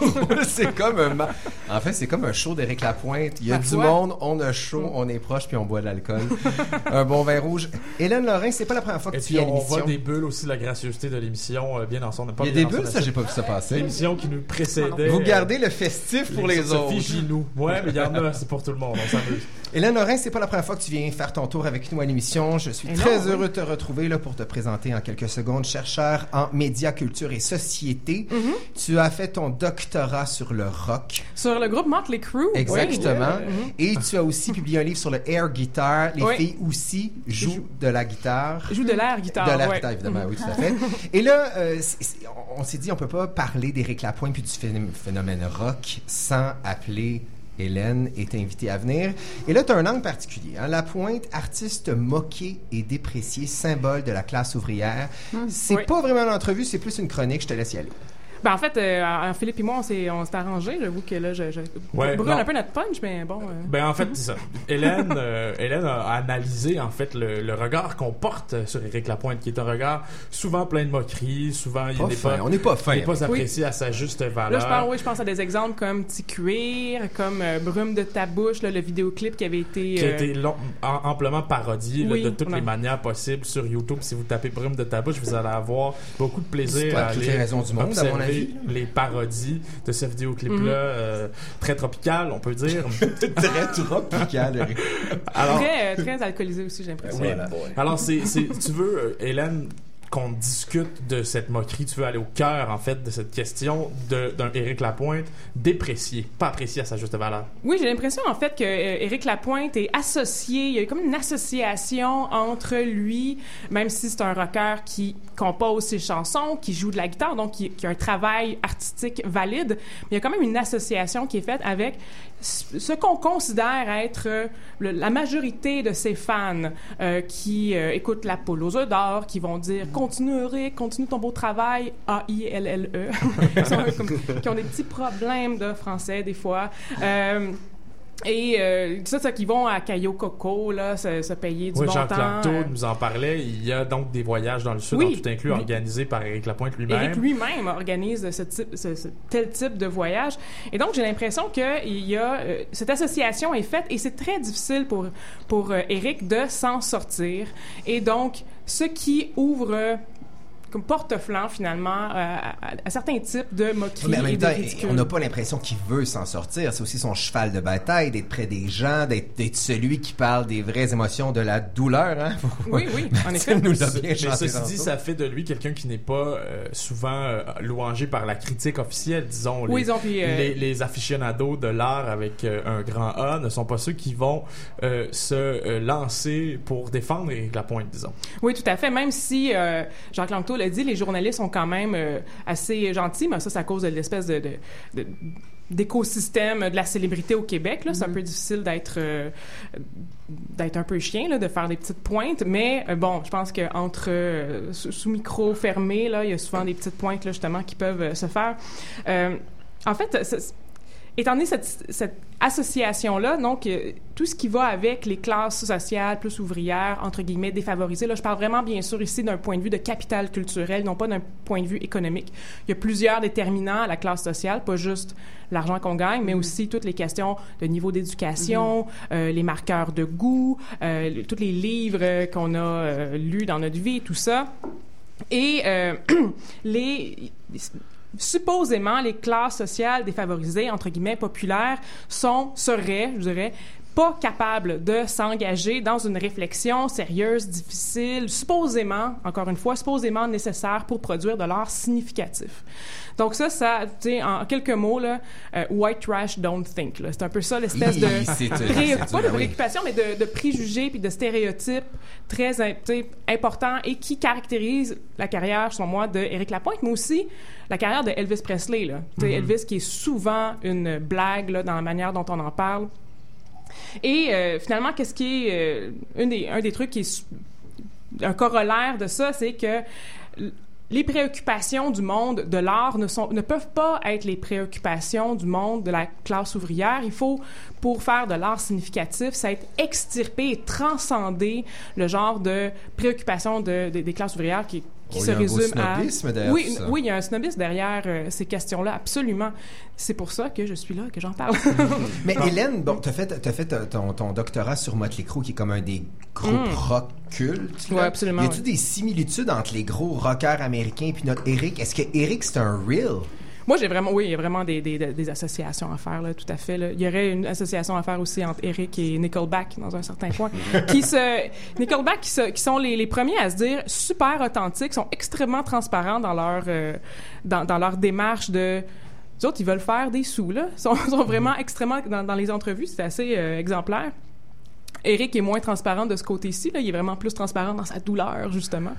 <laughs> c'est comme un. En fait, c'est comme un show d'Éric Lapointe. Il y a du monde, on a chaud, on est proche, puis on boit de l'alcool. <laughs> un bon vin rouge. Hélène Lorrain, c'est pas la première fois que Et tu puis viens à on voit l'émission. des bulles aussi de la gracieuseté de l'émission euh, bien dans son pas Il y a bien des dans son bulles, ça, j'ai pas vu ça passer. <laughs> L'émission qui nous précédait. Vous euh, gardez le festif pour les Sophie autres. Ginou. Ouais, mais il y en a, c'est pour tout le monde, on s'amuse. <laughs> Hélène Lorrain, c'est pas la première fois que tu viens faire ton tour avec nous à l'émission. Je suis très non, oui. heureux de te retrouver là pour te présenter en quelques secondes, chercheur en médias, culture et société. Mm-hmm. Tu as fait ton doctorat sur le rock. Sur le groupe Motley Crue. Exactement. Oui. Et tu as aussi publié un livre sur le air guitar. Les Oui. filles aussi jouent de la guitare. Je joue de l'air guitare. De l'air ouais. guitare, évidemment, oui, tout à fait. Et là, euh, c'est- c'est- on- s'est dit, on peut pas parler d'Éric Lapointe puis du phén- phénomène rock sans appeler Hélène est invitée à venir. Et là, tu as un angle particulier. Hein? Lapointe, artiste moqué et déprécié, symbole de la classe ouvrière. C'est Oui. pas vraiment une entrevue, c'est plus une chronique. Je te laisse y aller. Ben, en fait, euh, Philippe et moi, on s'est, on s'est arrangé. J'avoue que là, je, je Ouais, brûle non. un peu notre punch, mais bon. euh, Ben en fait, c'est ça. Hélène, euh, Hélène a analysé en fait le, le regard qu'on porte sur Éric Lapointe, qui est un regard souvent plein de moqueries, souvent il n'est pas, On n'est pas fin il n'est pas apprécié à sa juste valeur. Là, je parle, oui, je pense à des exemples comme Petit Cuir, comme euh, Brume de ta bouche, là, le vidéoclip qui avait été. qui a été long- am- amplement parodié là, de toutes les manières possibles sur YouTube. Si vous tapez Brume de ta bouche, vous allez avoir beaucoup de plaisir à toutes aller les raisons du monde, à observer mon avis. Les parodies de ce vidéoclip-là, Mhm. euh, très tropical, on peut dire. <laughs> Très tropical. Alors, Très, euh, très alcoolisé aussi, j'ai l'impression. Oui. Alors, c'est, c'est- tu veux, euh, Hélène, qu'on discute de cette moquerie, tu veux aller au cœur, en fait, de cette question d'un Éric Lapointe déprécié, pas apprécié à sa juste valeur. Oui, j'ai l'impression en fait que euh, Éric Lapointe est associé, il y a comme une association entre lui, même si c'est un rocker qui compose ses chansons, qui joue de la guitare, donc qui, qui a un travail artistique valide, mais il y a quand même une association qui est faite avec ce qu'on considère être euh, la majorité de ses fans euh, qui euh, écoutent la poule aux œufs d'or, qui vont dire continue Eric, continue ton beau travail, A-I-L-L-E, <laughs> comme- qui ont des petits problèmes de français des fois. Et euh, ça, c'est qui vont à Cayo Coco, là, se, se payer du Oui, bon Jean-Claude temps. Euh, nous en parlait. Il y a donc des voyages dans le Sud, Oui. en tout inclus, Oui. organisés par Éric Lapointe lui-même. Éric lui-même organise ce type, ce, ce tel type de voyage. Et donc, j'ai l'impression que il y a, euh, cette association est faite et c'est très difficile pour, pour euh, Éric de s'en sortir. Et donc, ce qui ouvre comme porte-flanc, finalement, euh, à, certains types de moqueries Mais en même temps, on n'a pas l'impression qu'il veut s'en sortir. C'est aussi son cheval de bataille, d'être près des gens, d'être celui qui parle des vraies émotions, de la douleur. Hein? Oui, oui, <laughs> en effet. nous l'a bien Mais ceci dit, ça fait de lui quelqu'un qui n'est pas euh, souvent euh, louangé par la critique officielle, disons. Oui, les, disons, puis, euh, les, les aficionados de l'art avec euh, un grand A ne sont pas ceux qui vont euh, se euh, lancer pour défendre Éric Lapointe, disons. Oui, tout à fait. Même si, euh, Jacques Langto l'a dit, les journalistes sont quand même euh, assez gentils, mais ça, c'est à cause de l'espèce de, de- de- d'écosystème de la célébrité au Québec. Là. C'est un peu difficile d'être euh, d'être un peu chien, là, de faire des petites pointes. Mais euh, bon, je pense qu'entre euh, sous, sous micro fermé, là, il y a souvent des petites pointes là, justement qui peuvent euh, se faire. Euh, en fait, c'est- étant donné cette, cette association-là, donc euh, tout ce qui va avec les classes sociales plus ouvrières, entre guillemets, défavorisées, là, je parle vraiment bien sûr ici d'un point de vue de capital culturel, non pas d'un point de vue économique. Il y a plusieurs déterminants à la classe sociale, pas juste l'argent qu'on gagne, mais aussi toutes les questions de niveau d'éducation, euh, les marqueurs de goût, euh, tous les livres euh, qu'on a lus dans notre vie, tout ça. Et <clears throat> les supposément les classes sociales défavorisées entre guillemets populaires sont seraient, je dirais, pas capable de s'engager dans une réflexion sérieuse, difficile, supposément, encore une fois, supposément nécessaire pour produire de l'art significatif. Donc ça, ça, tu sais, en quelques mots, là, euh, white trash don't think. là. C'est un peu ça l'espèce de, pré- pas de oui. préoccupation, mais de, de préjugés puis de stéréotypes très importants et qui caractérisent la carrière, selon moi, de Éric Lapointe, mais aussi la carrière de Elvis Presley. Là. Mhm. Elvis qui est souvent une blague là, dans la manière dont on en parle. Et euh, finalement, qu'est-ce qui est euh, un, des, trucs qui est un corollaire de ça, c'est que les préoccupations du monde de l'art ne, ne peuvent pas être les préoccupations du monde de la classe ouvrière. Il faut, pour faire de l'art significatif, ça être extirper et transcender le genre de préoccupations de, de- des classes ouvrières qui, qui Oh, se il y a un beau résument à... snobisme derrière oui, tout ça. oui, il y a un snobisme derrière euh, ces questions-là, absolument. C'est pour ça que je suis là, que j'en parle. <laughs> Mais Hélène, bon, t'as fait, t'as fait euh, ton, ton doctorat sur Motley Crue, qui est comme un des groupes Mm. rock cultes. Ouais, absolument, Y a-tu ouais. des similitudes entre les gros rockers américains et puis notre Eric? Est-ce que Eric, c'est un real? Moi, j'ai vraiment, oui, il y a vraiment des, des, des associations à faire, là, tout à fait. là. Il y aurait une association à faire aussi entre Eric et Nickelback, dans un certain point. <laughs> qui se, Nickelback, qui, se- qui sont les, les premiers à se dire super authentiques, sont extrêmement transparents dans leur, euh, dans, dans leur démarche de. Les autres, ils veulent faire des sous, là. Ils sont, sont vraiment extrêmement. Dans, dans les entrevues, c'est assez euh, exemplaire. Eric est moins transparent de ce côté-ci. Là. Il est vraiment plus transparent dans sa douleur, justement.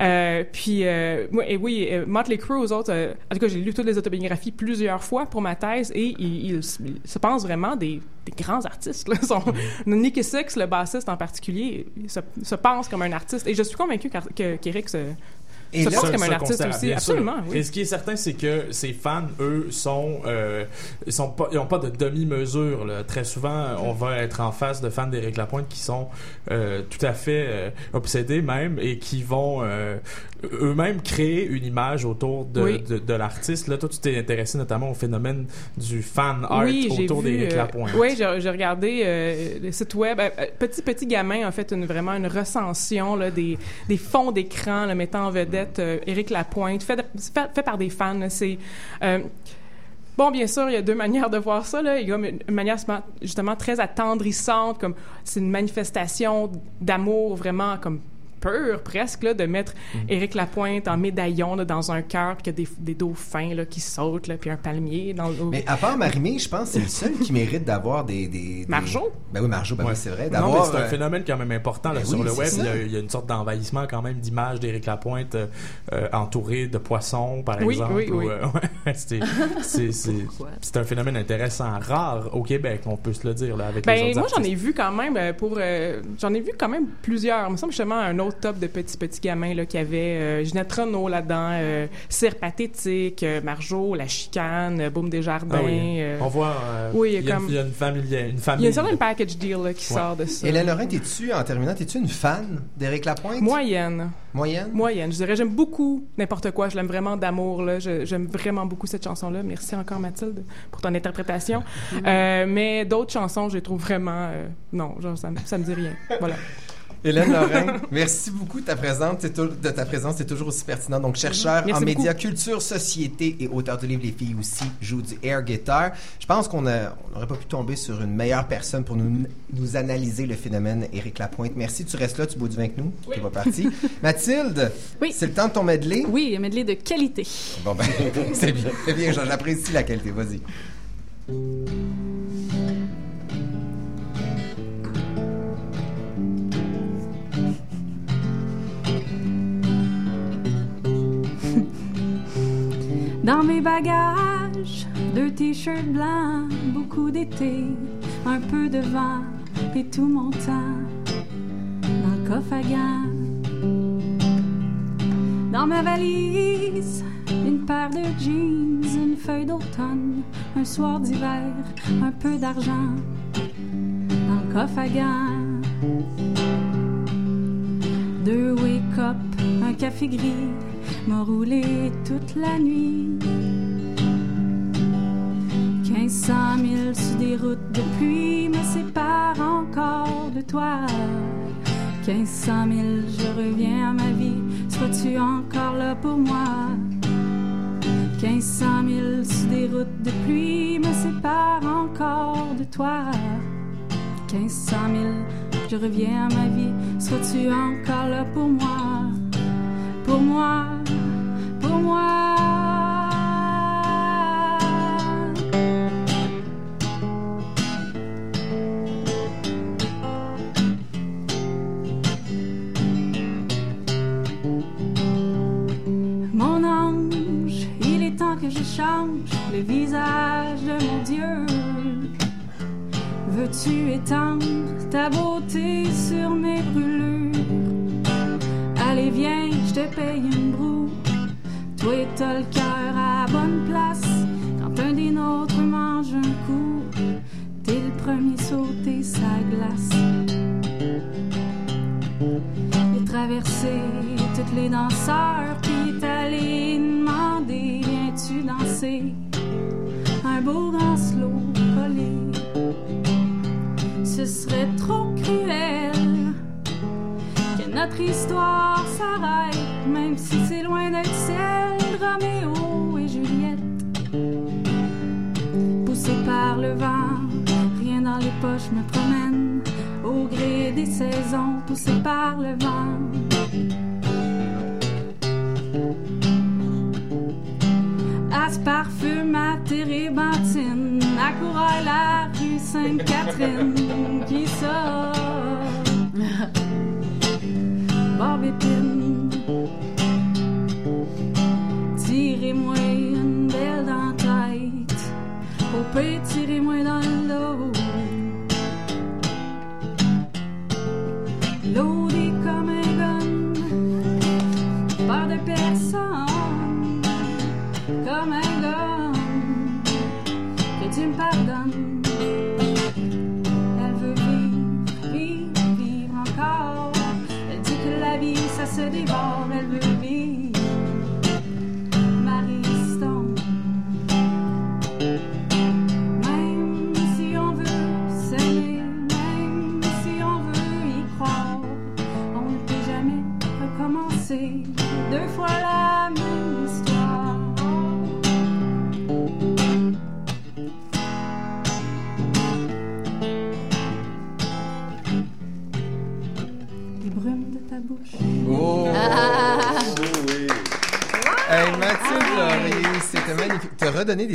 Euh, puis, euh, et oui, euh, Motley Crue, aux autres... euh, en tout cas, j'ai lu toutes les autobiographies plusieurs fois pour ma thèse et ils, ils se- pensent vraiment des, des grands artistes. Là. Sont- Nicky Six, le bassiste en particulier, il se, se pense comme un artiste. Et je suis convaincu qu'Ar- que- qu'Eric se, Et se là, pense ça- comme un artiste aussi. Absolument, oui. Et ce qui est certain, c'est que ces fans, eux, sont, euh, ils sont pas, ils ont pas de demi-mesure. Très souvent, on va être en face de fans d'Éric Lapointe qui sont euh, tout à fait euh, obsédés même et qui vont euh, eux-mêmes créer une image autour de, Oui. de, de l'artiste. Là, toi, tu t'es intéressé notamment au phénomène du fan art oui, autour d'Éric euh, Lapointe. Oui, j'ai j'ai regardé euh, le site web. Petit Petit Gamin a fait une, vraiment une recension là, des, des fonds d'écran là, mettant en vedette euh, Éric Lapointe, fait, par des fans. C'est... euh, Bon, bien sûr, il y a deux <laughs> manières de voir ça. Il y a une manière justement très attendrissante, comme c'est une manifestation d'amour vraiment comme pur presque là, de mettre Éric Lapointe en médaillon là, dans un cœur puis qu'il y a des, des dauphins là, qui sautent là, puis un palmier dans le Mais à part Marimé, je pense que c'est le seul qui mérite d'avoir des, des, des- Marjo? Ben oui, Marjo, ben Ouais. oui, c'est vrai. Non, mais c'est un euh, phénomène quand même important là, ben sur oui, le web. Il y, a, il y a une sorte d'envahissement quand même d'images d'Éric Lapointe euh, euh, entouré de poissons, par Oui, exemple. oui, ou, oui. euh, <laughs> ouais, c'est, c'est, c'est, c'est un phénomène intéressant, rare au Québec, on peut se le dire, là, avec les Ben, autres moi, j'en ai vu quand même euh, pour. euh, j'en ai vu quand même plusieurs. Il me semble justement un autre top de petits petits gamins là, qui avait euh, Ginette Renault là-dedans, euh, Cire Pathétique, euh, Marjo, La Chicane, euh, Boum Desjardins. Ah oui. euh, On voit, euh, oui, il y, a comme- une, il y a une famille. Une Il y a un certain package deal là, qui Ouais. sort de ça. Hélène Lorrain, t'es-tu, en terminant, t'es-tu une fan d'Éric Lapointe? Moyenne. Moyenne? Moyenne. Je dirais, j'aime beaucoup n'importe quoi. Je l'aime vraiment d'amour. Là. J'aime vraiment beaucoup cette chanson-là. Merci encore, Mathilde, pour ton interprétation. <laughs> Euh, mais d'autres chansons, je les trouve vraiment... euh, non, genre, ça, me- ça me dit rien. Voilà. Hélène Lorrain, <laughs> merci beaucoup de ta présence. C'est tou- de ta présence, c'est toujours aussi pertinent. Donc, chercheur Merci en beaucoup. médias, culture, société et auteur de livres, les filles aussi jouent du air guitar. Je pense qu'on n'aurait pas pu tomber sur une meilleure personne pour nous, nous analyser le phénomène Éric Lapointe. Merci, tu restes là, tu bois du vin avec nous. T'es pas parti. <laughs> Mathilde, Oui. c'est le temps de ton medley. Oui, un medley de qualité. Bon ben, <laughs> c'est bien, c'est bien, j'apprécie la qualité. Vas-y. Dans mes bagages, deux t-shirts blancs, beaucoup d'été, un peu de vent et tout mon temps dans le coffre à gants. Dans ma valise, une paire de jeans, une feuille d'automne, un soir d'hiver, un peu d'argent dans le coffre à gants. Deux wake-up, un café gris, m'a roulé toute la nuit. 1500 000 sur des routes de pluie me séparent encore de toi. 1500 000, je reviens à ma vie, seras-tu encore là pour moi? 1500 000 sur des routes de pluie me séparent encore de toi. 1500 000, je reviens à ma vie. Seras-tu encore là pour moi? Moi,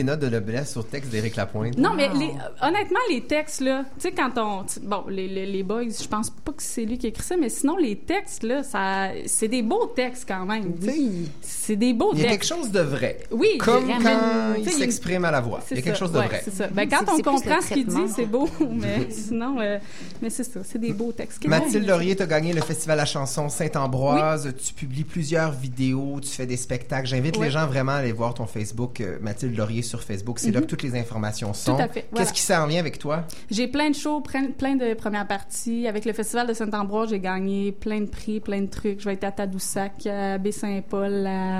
des notes de noblesse sur le texte d'Éric Lapointe. Non, mais les- honnêtement, les textes, là, tu sais, quand on. Bon, les, les, les boys, je pense pas que c'est lui qui écrit ça, mais sinon, les textes, là, ça, c'est des beaux textes quand même. Oui. C'est des beaux Il y a quelque textes. chose de vrai. Oui, Comme vraiment. quand il s'exprime à la voix. Il y a quelque ça, chose de ouais, vrai. C'est ça. Ben, quand C'est- on comprend ce qu'il dit, c'est beau, <laughs> mais sinon, euh, mais c'est ça, c'est des beaux textes. Mathilde Laurier, tu as gagné le Festival à la chanson Saint-Ambroise. Tu publies plusieurs vidéos, tu fais des spectacles. J'invite Oui. les gens vraiment à aller voir ton Facebook, euh, Mathilde Laurier sur Facebook. C'est là Mhm. que toutes les informations sont. à fait, voilà. Qu'est-ce qui s'en vient avec toi? J'ai plein de shows, plein, plein de premières parties. Avec le Festival de Saint-Ambroise, j'ai gagné plein de prix, plein de trucs. Je vais être à Tadoussac, à Baie-Saint-Paul, à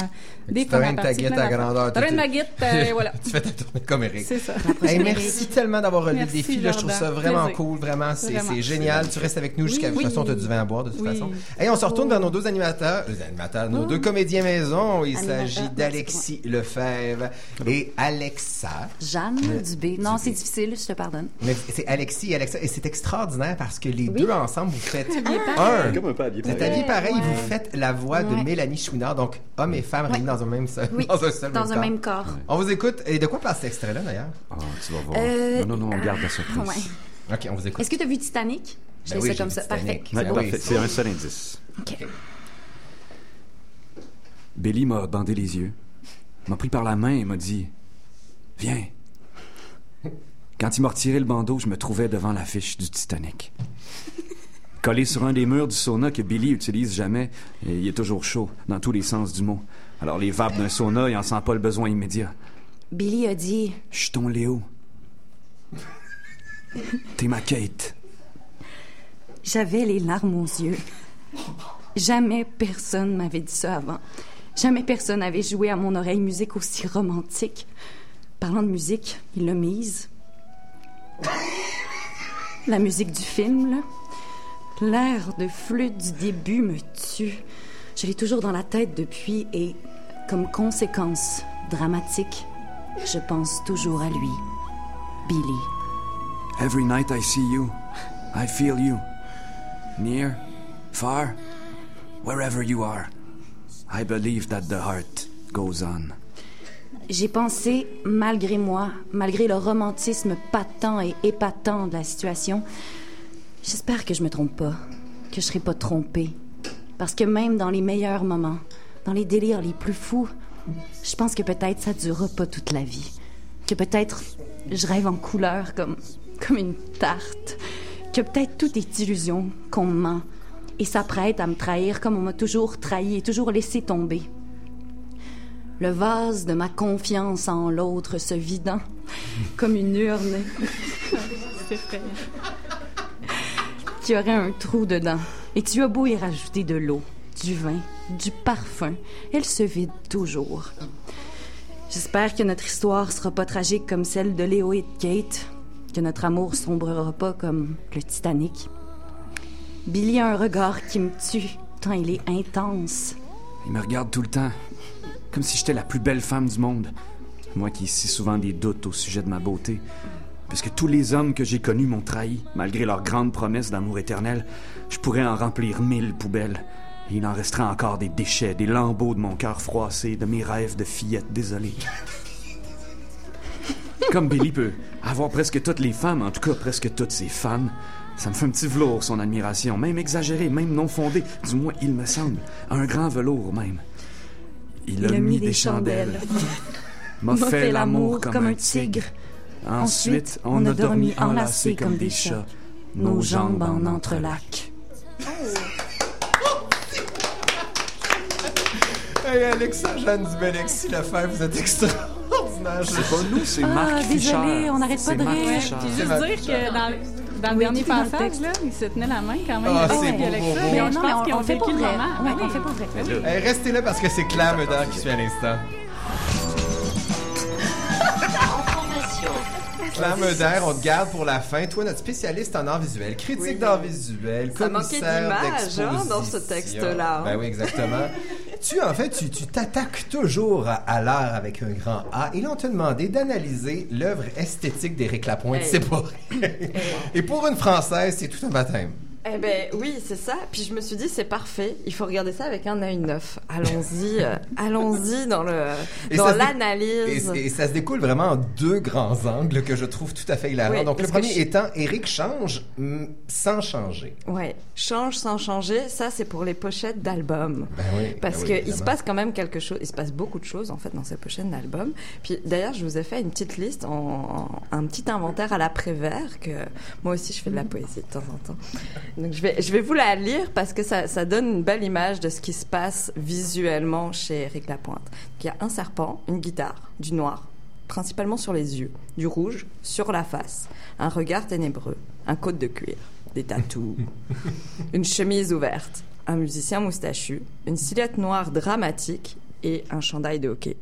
des tu premières ta parties. guette plein à grandeur. Traîne ma guette, euh, <laughs> voilà. tu fais ta tournée comme Eric. C'est ça. <laughs> Hey, merci tellement d'avoir relevé le défi. Là, je trouve ça vraiment Plaisir. cool. Vraiment, c'est génial. Tu restes avec nous jusqu'à. De toute Oui. façon, tu as du vin à boire, de toute Oui. façon. Hey, on se retourne vers nos deux animateurs. Les animateurs, nos Oh. deux comédiens maison. Il s'agit d'Alexis Lefebvre et Alexa. Jeanne Dubé. Non, c'est difficile, je te pardonne. Mais c'est Alexis et Alexa. Et c'est extraordinaire parce que les deux ensemble, vous faites un. pareil. Comme un peu habillé Vous êtes pareil. habillés pareil, Ouais. vous faites la voix de. Mélanie Chouinard, donc homme et femme réunis dans un même seul, Oui, <laughs> dans un seul dans même un corps. même corps. On vous écoute. Et de quoi passe cet extrait-là, d'ailleurs? Ah, tu vas voir. Euh, non, non, non, on garde la surprise. <laughs> Ouais. OK, on vous écoute. Est-ce que tu as vu Titanic? Je Ben oui, ça comme ça. Parfait. Titanic. Ouais, Ben parfait. C'est un seul indice. OK. Billy m'a bandé les yeux, m'a pris par la main et m'a dit Viens. Quand il m'a retiré le bandeau, je me trouvais devant l'affiche du Titanic. Collé sur un des murs du sauna que Billy utilise jamais, et il est toujours chaud, dans tous les sens du mot. Alors les vapes d'un sauna, il en sent pas le besoin immédiat. Billy a dit Je suis ton Léo. T'es ma Kate. J'avais les larmes aux yeux. Jamais personne m'avait dit ça avant. Jamais personne n'avait joué à mon oreille musique aussi romantique. Parlant de musique, il l'a mise. La musique du film, là. L'air de flûte du début me tue. Je l'ai toujours dans la tête depuis et, comme conséquence dramatique, je pense toujours à lui. Billy. Every night I see you, I feel you. Near, far, wherever you are. I believe that the heart goes on. J'ai pensé, malgré moi, malgré le romantisme patent et épatant de la situation, j'espère que je me trompe pas, que je serai pas trompée. Parce que même dans les meilleurs moments, dans les délires les plus fous, je pense que peut-être ça durera pas toute la vie. Que peut-être je rêve en couleur comme, comme une tarte. Que peut-être tout est illusion, qu'on me ment. Et s'apprête à me trahir comme on m'a toujours trahi et toujours laissé tomber. Le vase de ma confiance en l'autre se vidant comme une urne <laughs> effrayant. qui aurait un trou dedans. Et tu as beau y rajouter de l'eau, du vin, du parfum, elle se vide toujours. J'espère que notre histoire sera pas tragique comme celle de Léo et de Kate, que notre amour sombrera pas comme le Titanic. Billy a un regard qui me tue, tant il est intense. Il me regarde tout le temps, comme si j'étais la plus belle femme du monde. Moi qui ai si souvent des doutes au sujet de ma beauté. Puisque tous les hommes que j'ai connus m'ont trahi, malgré leurs grandes promesses d'amour éternel, je pourrais en remplir mille poubelles. Et il en resterait encore des déchets, des lambeaux de mon cœur froissé, de mes rêves de fillette désolée. Comme Billy peut avoir presque toutes les femmes, en tout cas presque toutes ses fans, ça me fait un petit velours son admiration, même exagéré, même non fondé, du moins il me semble, un grand velours même. Il, a mis des chandelles, <laughs> m'a fait l'amour comme un tigre. Ensuite, on a dormi enlacés comme des chats, nos jambes en entrelac. Hey, Alexa, Jeanne Dubélexi, Lefebvre, vous êtes extraordinaire. C'est pas nous, c'est Ah, Marc désolé, Fischer. on n'arrête pas de rire. C'est juste dire que dans, dans le Oui, dernier passage, là, il se tenait la main quand même. Ah, c'est beau, Alexa. beau, beau. Mais Mais je non, pense mais qu'ils on, ont on fait le vrai. Ouais, Ah on oui. fait pour vrai. Hey, restez là parce que c'est Claire Meudard qui suit à l'instant. Claire on te garde pour la fin. Toi, notre spécialiste en art visuel, critique Oui. d'art visuel, Ça commissaire d'images, hein, dans ce d'exposition. texte-là. Ben oui, exactement. tu, en fait, tu tu t'attaques toujours à, à l'art avec un grand A. Et là, on t'a demandé d'analyser l'œuvre esthétique d'Éric Lapointe. Hey. C'est pas. Et pour une Française, c'est tout un baptême. Eh ben oui, c'est ça. Puis je me suis dit, c'est parfait. Il faut regarder ça avec un œil neuf. Allons-y, euh, <laughs> allons-y dans le Et dans l'analyse. Et, et ça se découle vraiment en deux grands angles que je trouve tout à fait hilarants. Oui, Donc, le premier je- étant Éric change sans changer. Ouais, change sans changer. Ça, c'est pour les pochettes d'albums. Ben oui, Parce ben oui, qu'il se passe quand même quelque chose. Il se passe beaucoup de choses en fait dans ces pochettes d'albums. Puis d'ailleurs, je vous ai fait une petite liste, en, en- un petit inventaire à l'après-vert que moi aussi je fais de la poésie de temps en temps. Donc je vais je vais vous la lire parce que ça, ça donne une belle image de ce qui se passe visuellement chez Eric Lapointe. Donc, il y a un serpent, une guitare, du noir, principalement sur les yeux, du rouge sur la face, un regard ténébreux, un côte de cuir, des tatous, <laughs> une chemise ouverte, un musicien moustachu, une silhouette noire dramatique et un chandail de hockey.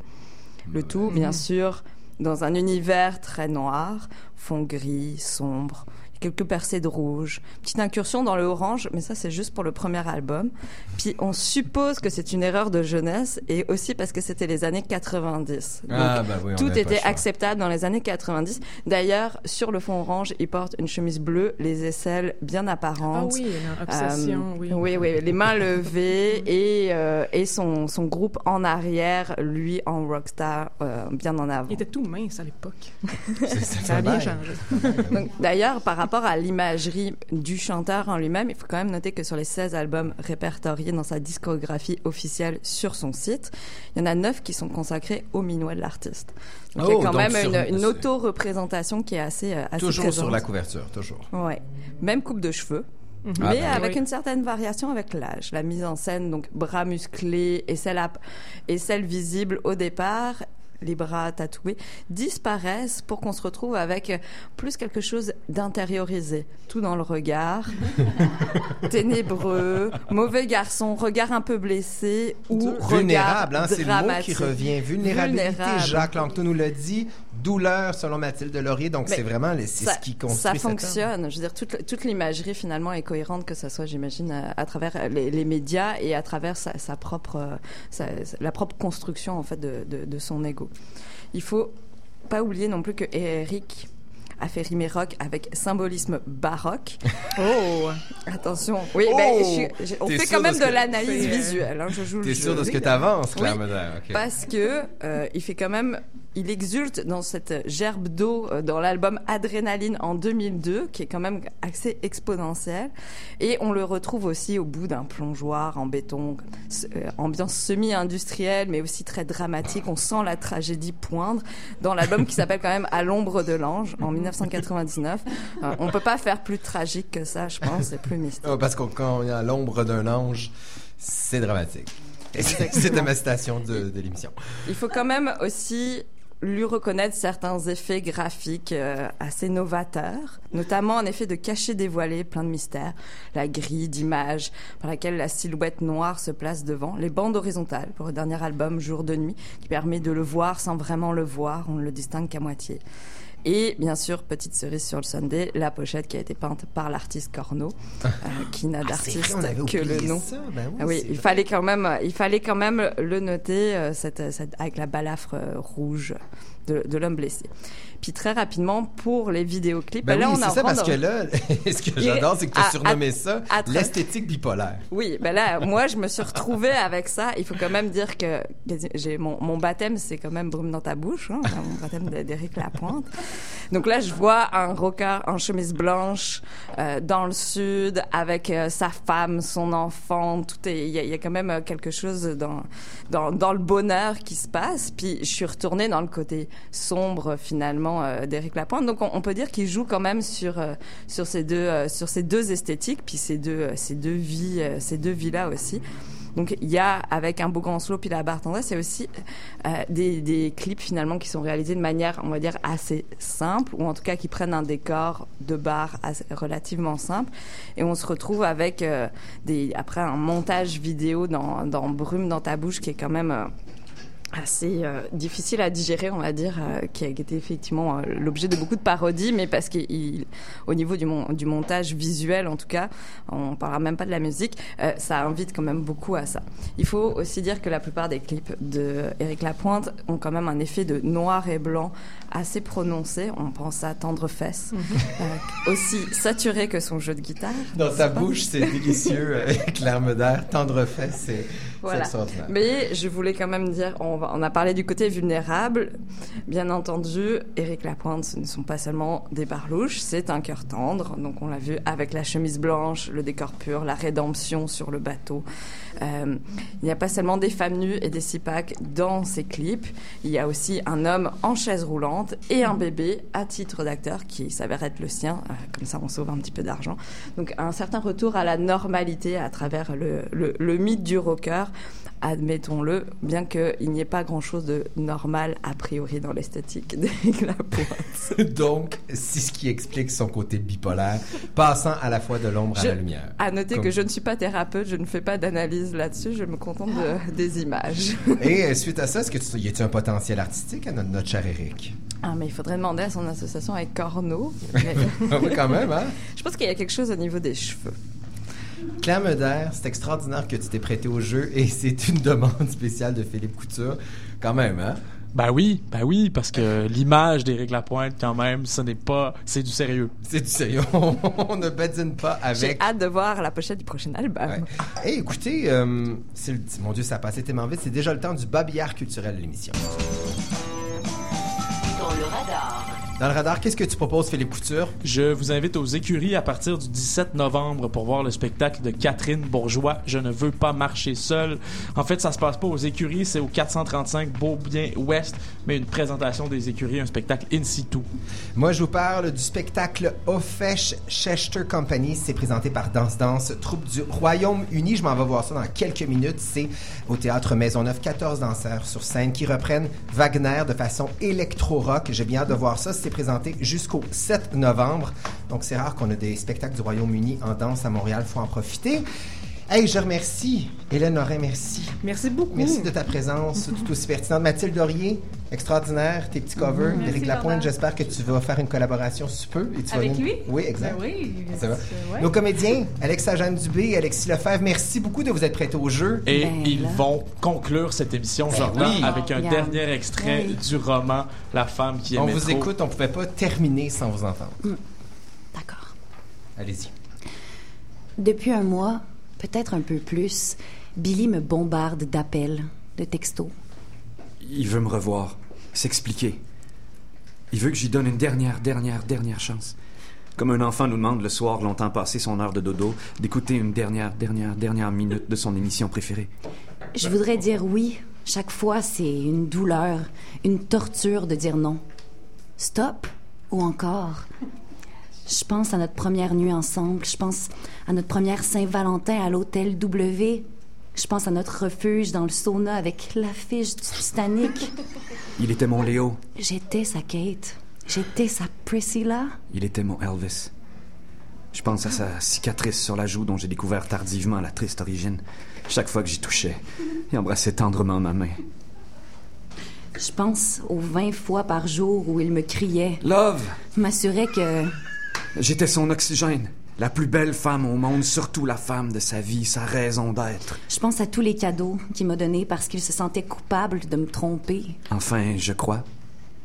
Le tout, bien sûr, dans un univers très noir, fond gris, sombre, quelques percées de rouge, petite incursion dans le orange, mais ça c'est juste pour le premier album. Puis on suppose que c'est une erreur de jeunesse et aussi parce que c'était les années 90. Donc, Ah, bah oui, tout était acceptable dans les années 90. D'ailleurs, sur le fond orange, il porte une chemise bleue, les aisselles bien apparentes. Ah oui, une obsession, Euh, oui. Oui, oui, les mains levées et, euh, et son, son groupe en arrière, lui en rockstar, euh, bien en avant. Il était tout mince à l'époque. c'est ça a bien changé. D'ailleurs, par rapport à l'imagerie du chanteur en lui-même, il faut quand même noter que sur les 16 albums répertoriés dans sa discographie officielle sur son site, il y en a 9 qui sont consacrés au minuet de l'artiste. Donc il y Oh, a quand donc même sur- une, auto-représentation qui est assez, euh, assez Toujours présente. sur la couverture, toujours. Ouais. Même coupe de cheveux. Ah Mais ben avec oui. une certaine variation avec l'âge. La mise en scène, donc bras musclés et celle, à- et celle visible au départ, les bras tatoués, disparaissent pour qu'on se retrouve avec plus quelque chose d'intériorisé. Tout dans le regard, <laughs> ténébreux, mauvais garçon, regard un peu blessé ou Vulnérable, hein, c'est le mot qui revient. Vulnérabilité, Vulnérable. Jacques Langto nous l'a dit. Douleur, selon Mathilde Laurier. Donc, c'est vraiment les- c'est ça, ce qui construit ça fonctionne. Je veux dire, toute, toute l'imagerie finalement est cohérente, que ce soit, j'imagine, à, à travers les, les médias et à travers sa, sa propre, euh, sa- la propre construction en fait de, de, de son ego. Il faut pas oublier non plus que Eric a fait rimer rock avec symbolisme baroque. <laughs> Oh! Attention. Oui, Oh! ben, je je- on fait quand même de de ce que- l'analyse visuelle. hein, je joue T'es sûr de ce que t'avances, Claire Oui, Médère? OK. Parce que euh, il fait quand même, il exulte dans cette gerbe d'eau euh, dans l'album Adrénaline en 2002, qui est quand même assez exponentiel, et on le retrouve aussi au bout d'un plongeoir en béton, euh, ambiance semi-industrielle, mais aussi très dramatique. On sent la tragédie poindre dans l'album qui s'appelle quand même À l'ombre de l'ange en 1999. Euh, on peut pas faire plus tragique que ça, je pense, c'est plus mystique. Parce que quand on est à l'ombre d'un ange, c'est dramatique. C'est- C'était ma citation de, de l'émission. Il faut quand même aussi lui reconnaître certains effets graphiques euh, assez novateurs, notamment un effet de cachet dévoilé plein de mystères, la grille d'images par laquelle la silhouette noire se place devant, les bandes horizontales pour le dernier album Jour de nuit qui permet de le voir sans vraiment le voir, on ne le distingue qu'à moitié. Et bien sûr, petite cerise sur le Sunday, la pochette qui a été peinte par l'artiste Corneau, euh, qui n'a Ah, d'artiste que le nom. ça. Ben oui, Ah oui, il vrai. fallait quand même, il fallait quand même le noter euh, cette, cette- avec la balafre euh, rouge de, de l'homme blessé. Puis très rapidement pour les vidéoclips, Ben là oui, on c'est ça, parce que là, <laughs> ce que j'adore, c'est que tu à- as surnommé à- ça à l'esthétique bipolaire. Oui, ben là, moi, je me suis retrouvée avec ça. Il faut quand même dire que j'ai mon, mon baptême, c'est quand même brume dans ta bouche, hein, mon baptême d'Éric Lapointe. Donc là, je vois un rocker en chemise blanche euh, dans le sud avec euh, sa femme, son enfant. Tout est, il y, a- il y a quand même euh, quelque chose dans, dans dans le bonheur qui se passe. Puis je suis retournée dans le côté sombre finalement euh, d'Éric Lapointe. Donc on, peut dire qu'il joue quand même sur euh, sur ces deux euh, sur ces deux esthétiques, puis ces deux ces deux vies ces deux vies là aussi. Donc il y a avec un beau grand slow puis la barre tendresse, c'est aussi des, des clips finalement qui sont réalisés de manière on va dire assez simple ou en tout cas qui prennent un décor de bar relativement simple et on se retrouve avec des après un montage vidéo dans dans Brume dans ta bouche qui est quand même assez euh, difficile à digérer, on va dire, euh, qui a été effectivement euh, l'objet de beaucoup de parodies, mais parce qu'au niveau du, du montage visuel, en tout cas, on parlera même pas de la musique, euh, ça invite quand même beaucoup à ça. Il faut aussi dire que la plupart des clips de Eric Lapointe ont quand même un effet de noir et blanc assez prononcé. On pense à Tendre Fesses, euh, aussi saturé que son jeu de guitare. Dans ta bouche, c'est délicieux. euh, Claire Médère, tendre fait, c'est c'est Voilà. extraordinaire. Mais je voulais quand même dire, on, va- on a parlé du côté vulnérable. Bien entendu, Éric Lapointe, ce ne sont pas seulement des barlouches, c'est un cœur tendre. Donc on l'a vu avec la chemise blanche, le décor pur, la rédemption sur le bateau. Euh, il n'y a pas seulement des femmes nues et des six packs dans ces clips. Il y a aussi un homme en chaise roulante et un bébé à titre d'acteur qui s'avère être le sien. Euh, comme ça, on sauve un petit peu d'argent. Donc un certain retour à la normalité à travers le, le, le mythe du rocker. Admettons-le, bien qu'il n'y ait pas grand-chose de normal a priori dans l'esthétique d'Éric Lapointe. <laughs> Donc, c'est ce qui explique son côté bipolaire, passant à la fois de l'ombre à la lumière. À noter Comme- que je ne suis pas thérapeute, je ne fais pas d'analyse là-dessus, je me contente de- des images. <laughs> Et euh, suite à ça, est-ce que tu y a-t-il un potentiel artistique à notre, notre cher Eric? Ah, mais il faudrait demander à son association avec Corneau. Mais- <laughs> Ah oui, quand même, hein? Je pense qu'il y a quelque chose au niveau des cheveux. Claire Meder, c'est extraordinaire que tu t'es prêté au jeu et <laughs> c'est une demande spéciale de Philippe Couture. Quand même, hein? Ben oui, ben oui, parce que l'image d'Éric Lapointe, quand même, ce n'est pas... C'est du sérieux. C'est du sérieux. <laughs> On ne badine pas J'ai avec... hâte de voir la pochette du prochain album. Hey, écoutez, euh, le- mon Dieu, ça a passé tellement vite. C'est déjà le temps du babillard culturel de l'émission. Dans le radar. Dans le radar, qu'est-ce que tu proposes, Philippe Couture? Je vous invite aux écuries à partir du 17 novembre pour voir le spectacle de Catherine Bourgeois. Je ne veux pas marcher seul. En fait, ça se passe pas aux écuries, c'est au 435 Beaubien Ouest, mais une présentation des écuries, un spectacle in situ. Moi, je vous parle du spectacle Ofesh Chester Company. C'est présenté par Danse Danse, troupe du Royaume-Uni. Je m'en vais voir ça dans quelques minutes. C'est au théâtre Maisonneuve, 14 danseurs sur scène qui reprennent Wagner de façon électro-rock. J'ai bien hâte de voir ça. C'est présenté jusqu'au 7 novembre. Donc, c'est rare qu'on ait des spectacles du Royaume-Uni en danse à Montréal. faut en profiter. Hey, je remercie Hélène Lorrain, merci. Merci beaucoup. Merci de ta présence tout aussi pertinente. Mathilde Dorier, extraordinaire, tes petits covers. Merci, Éric Lapointe, j'espère que tu vas faire une collaboration. Et tu vas Avec lui? Oui, exact. Ben oui. Ça va. Ouais. Nos comédiens, Alexa Jeanne Dubé et Alexis Lefebvre, merci beaucoup de vous être prêtés au jeu. Et Ben ils vont conclure cette émission, Jordan, oui. avec un dernier extrait Oui. du roman La femme qui On aimait vous trop. écoute, on pouvait pas terminer sans vous entendre. D'accord. Allez-y. Depuis un mois, peut-être un peu plus, Billy me bombarde d'appels, de textos. Il veut me revoir, s'expliquer. Il veut que j'y donne une dernière, dernière, dernière chance. Comme un enfant nous demande le soir, longtemps passé son heure de dodo, d'écouter une dernière, dernière, dernière minute de son émission préférée. Je voudrais dire oui. Chaque fois, c'est une douleur, une torture de dire non. Stop ou encore. Je pense à notre première nuit ensemble. Je pense à notre première Saint-Valentin à l'hôtel W. Je pense à notre refuge dans le sauna avec l'affiche du Titanic. Il était mon Léo, J'étais sa Kate. J'étais sa Priscilla. il était mon Elvis. Je pense à sa cicatrice sur la joue dont j'ai découvert tardivement la triste origine. Chaque fois que j'y touchais, il embrassait tendrement ma main. Je pense aux 20 fois par jour où il me criait. Love! M'assurait que J'étais son oxygène, la plus belle femme au monde, surtout la femme de sa vie, sa raison d'être. Je pense à tous les cadeaux qu'il m'a donnés parce qu'il se sentait coupable de me tromper. Enfin, je crois,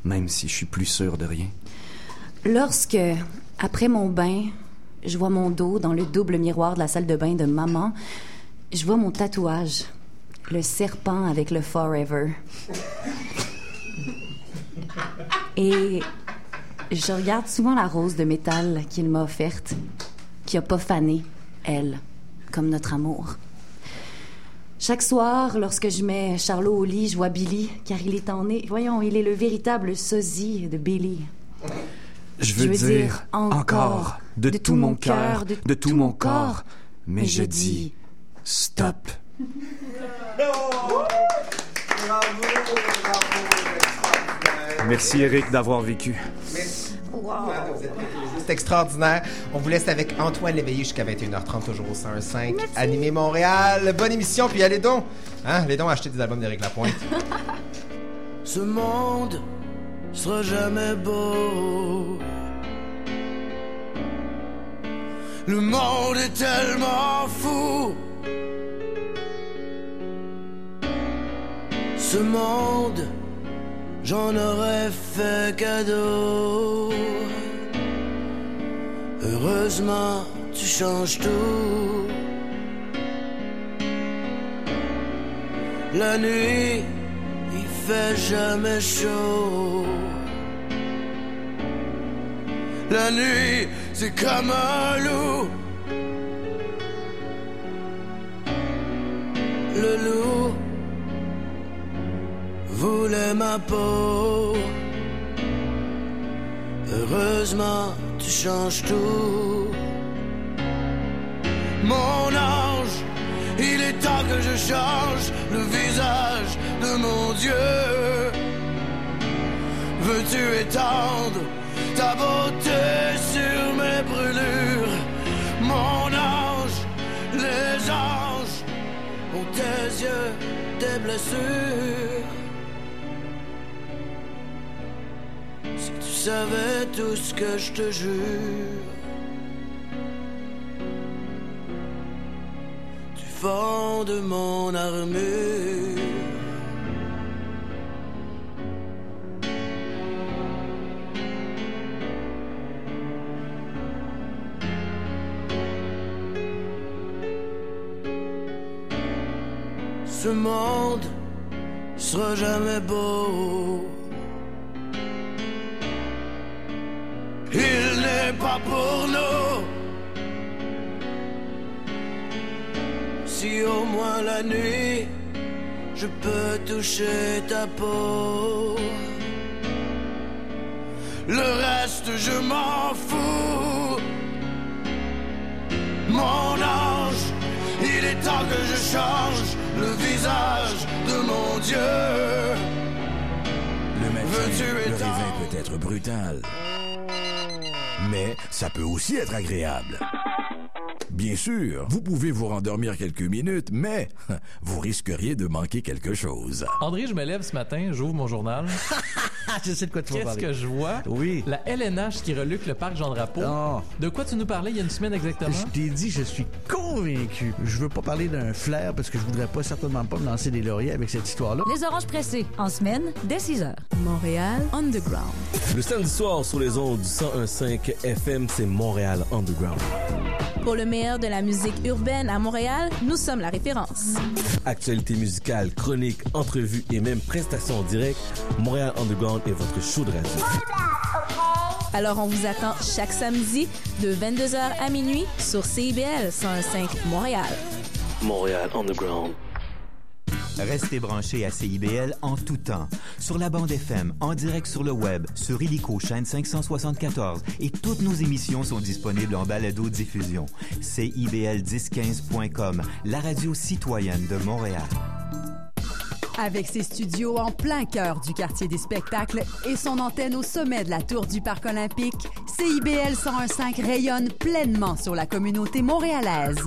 même si je suis plus sûr de rien. Lorsque, après mon bain, je vois mon dos dans le double miroir de la salle de bain de maman, je vois mon tatouage, le serpent avec le forever. Et je regarde souvent la rose de métal qu'il m'a offerte, qui a pas fané, elle, comme notre amour. Chaque soir, lorsque je mets Charlot au lit, je vois Billy, car il est en nez. Voyons, il est le véritable sosie de Billy. Je veux, dire, encore, de, tout mon cœur, de, tout mon corps, mais, je dis stop. Merci Eric d'avoir vécu. C'est extraordinaire. On vous laisse avec Antoine Léveillé jusqu'à 21h30, toujours au 101.5. Animé Montréal. Bonne émission, puis allez donc. Hein, allez donc acheter des albums d'Éric Lapointe. <laughs> Ce monde sera jamais beau. Le monde est tellement fou. Ce monde, j'en aurais fait cadeau. Heureusement, tu changes tout. La nuit, il fait jamais chaud. La nuit, c'est comme un loup. Le loup voulait ma peau. Heureusement, tu changes tout. Mon ange, il est temps que je change le visage de mon Dieu. Veux-tu étendre ta beauté sur mes brûlures? Mon ange, les anges ont tes yeux, tes blessures. Savais tout ce que je te jure, tu fondes mon armure. Ce monde sera jamais beau. N'est pas pour nous. Si au moins la nuit, je peux toucher ta peau. Le reste, je m'en fous. Mon ange, il est temps que je change le visage de mon Dieu. Le matin, le réveil peut être brutal. Mais ça peut aussi être agréable. Bien sûr, vous pouvez vous rendormir quelques minutes, mais <laughs> vous risqueriez de manquer quelque chose. André, je me lève ce matin, j'ouvre mon journal. <laughs> je sais de quoi tu vas Qu'est-ce que je vois? Oui. La LNH qui reluque le parc Jean-Drapeau. Oh. De quoi tu nous parlais il y a une semaine exactement? Je t'ai dit, je suis convaincu. Je veux pas parler d'un flair parce que je voudrais pas certainement pas me lancer des lauriers avec cette histoire-là. Les oranges pressées, en semaine, dès 6 heures. Montréal Underground. Le samedi soir sur les ondes du 101.5 FM, c'est Montréal Underground. Pour le meilleur de la musique urbaine à Montréal, nous sommes la référence. Actualité musicale, chroniques, entrevues et même prestations en direct, Montréal Underground est votre show de radio. Alors on vous attend chaque samedi de 22h à minuit sur CIBL 101.5 Montréal. Montréal Underground. Restez branchés à CIBL en tout temps. Sur la bande FM, en direct sur le web, sur Illico chaîne 574 et toutes nos émissions sont disponibles en balado-diffusion. CIBL1015.com, la radio citoyenne de Montréal. Avec ses studios en plein cœur du quartier des spectacles et son antenne au sommet de la tour du Parc olympique, CIBL 101.5 rayonne pleinement sur la communauté montréalaise.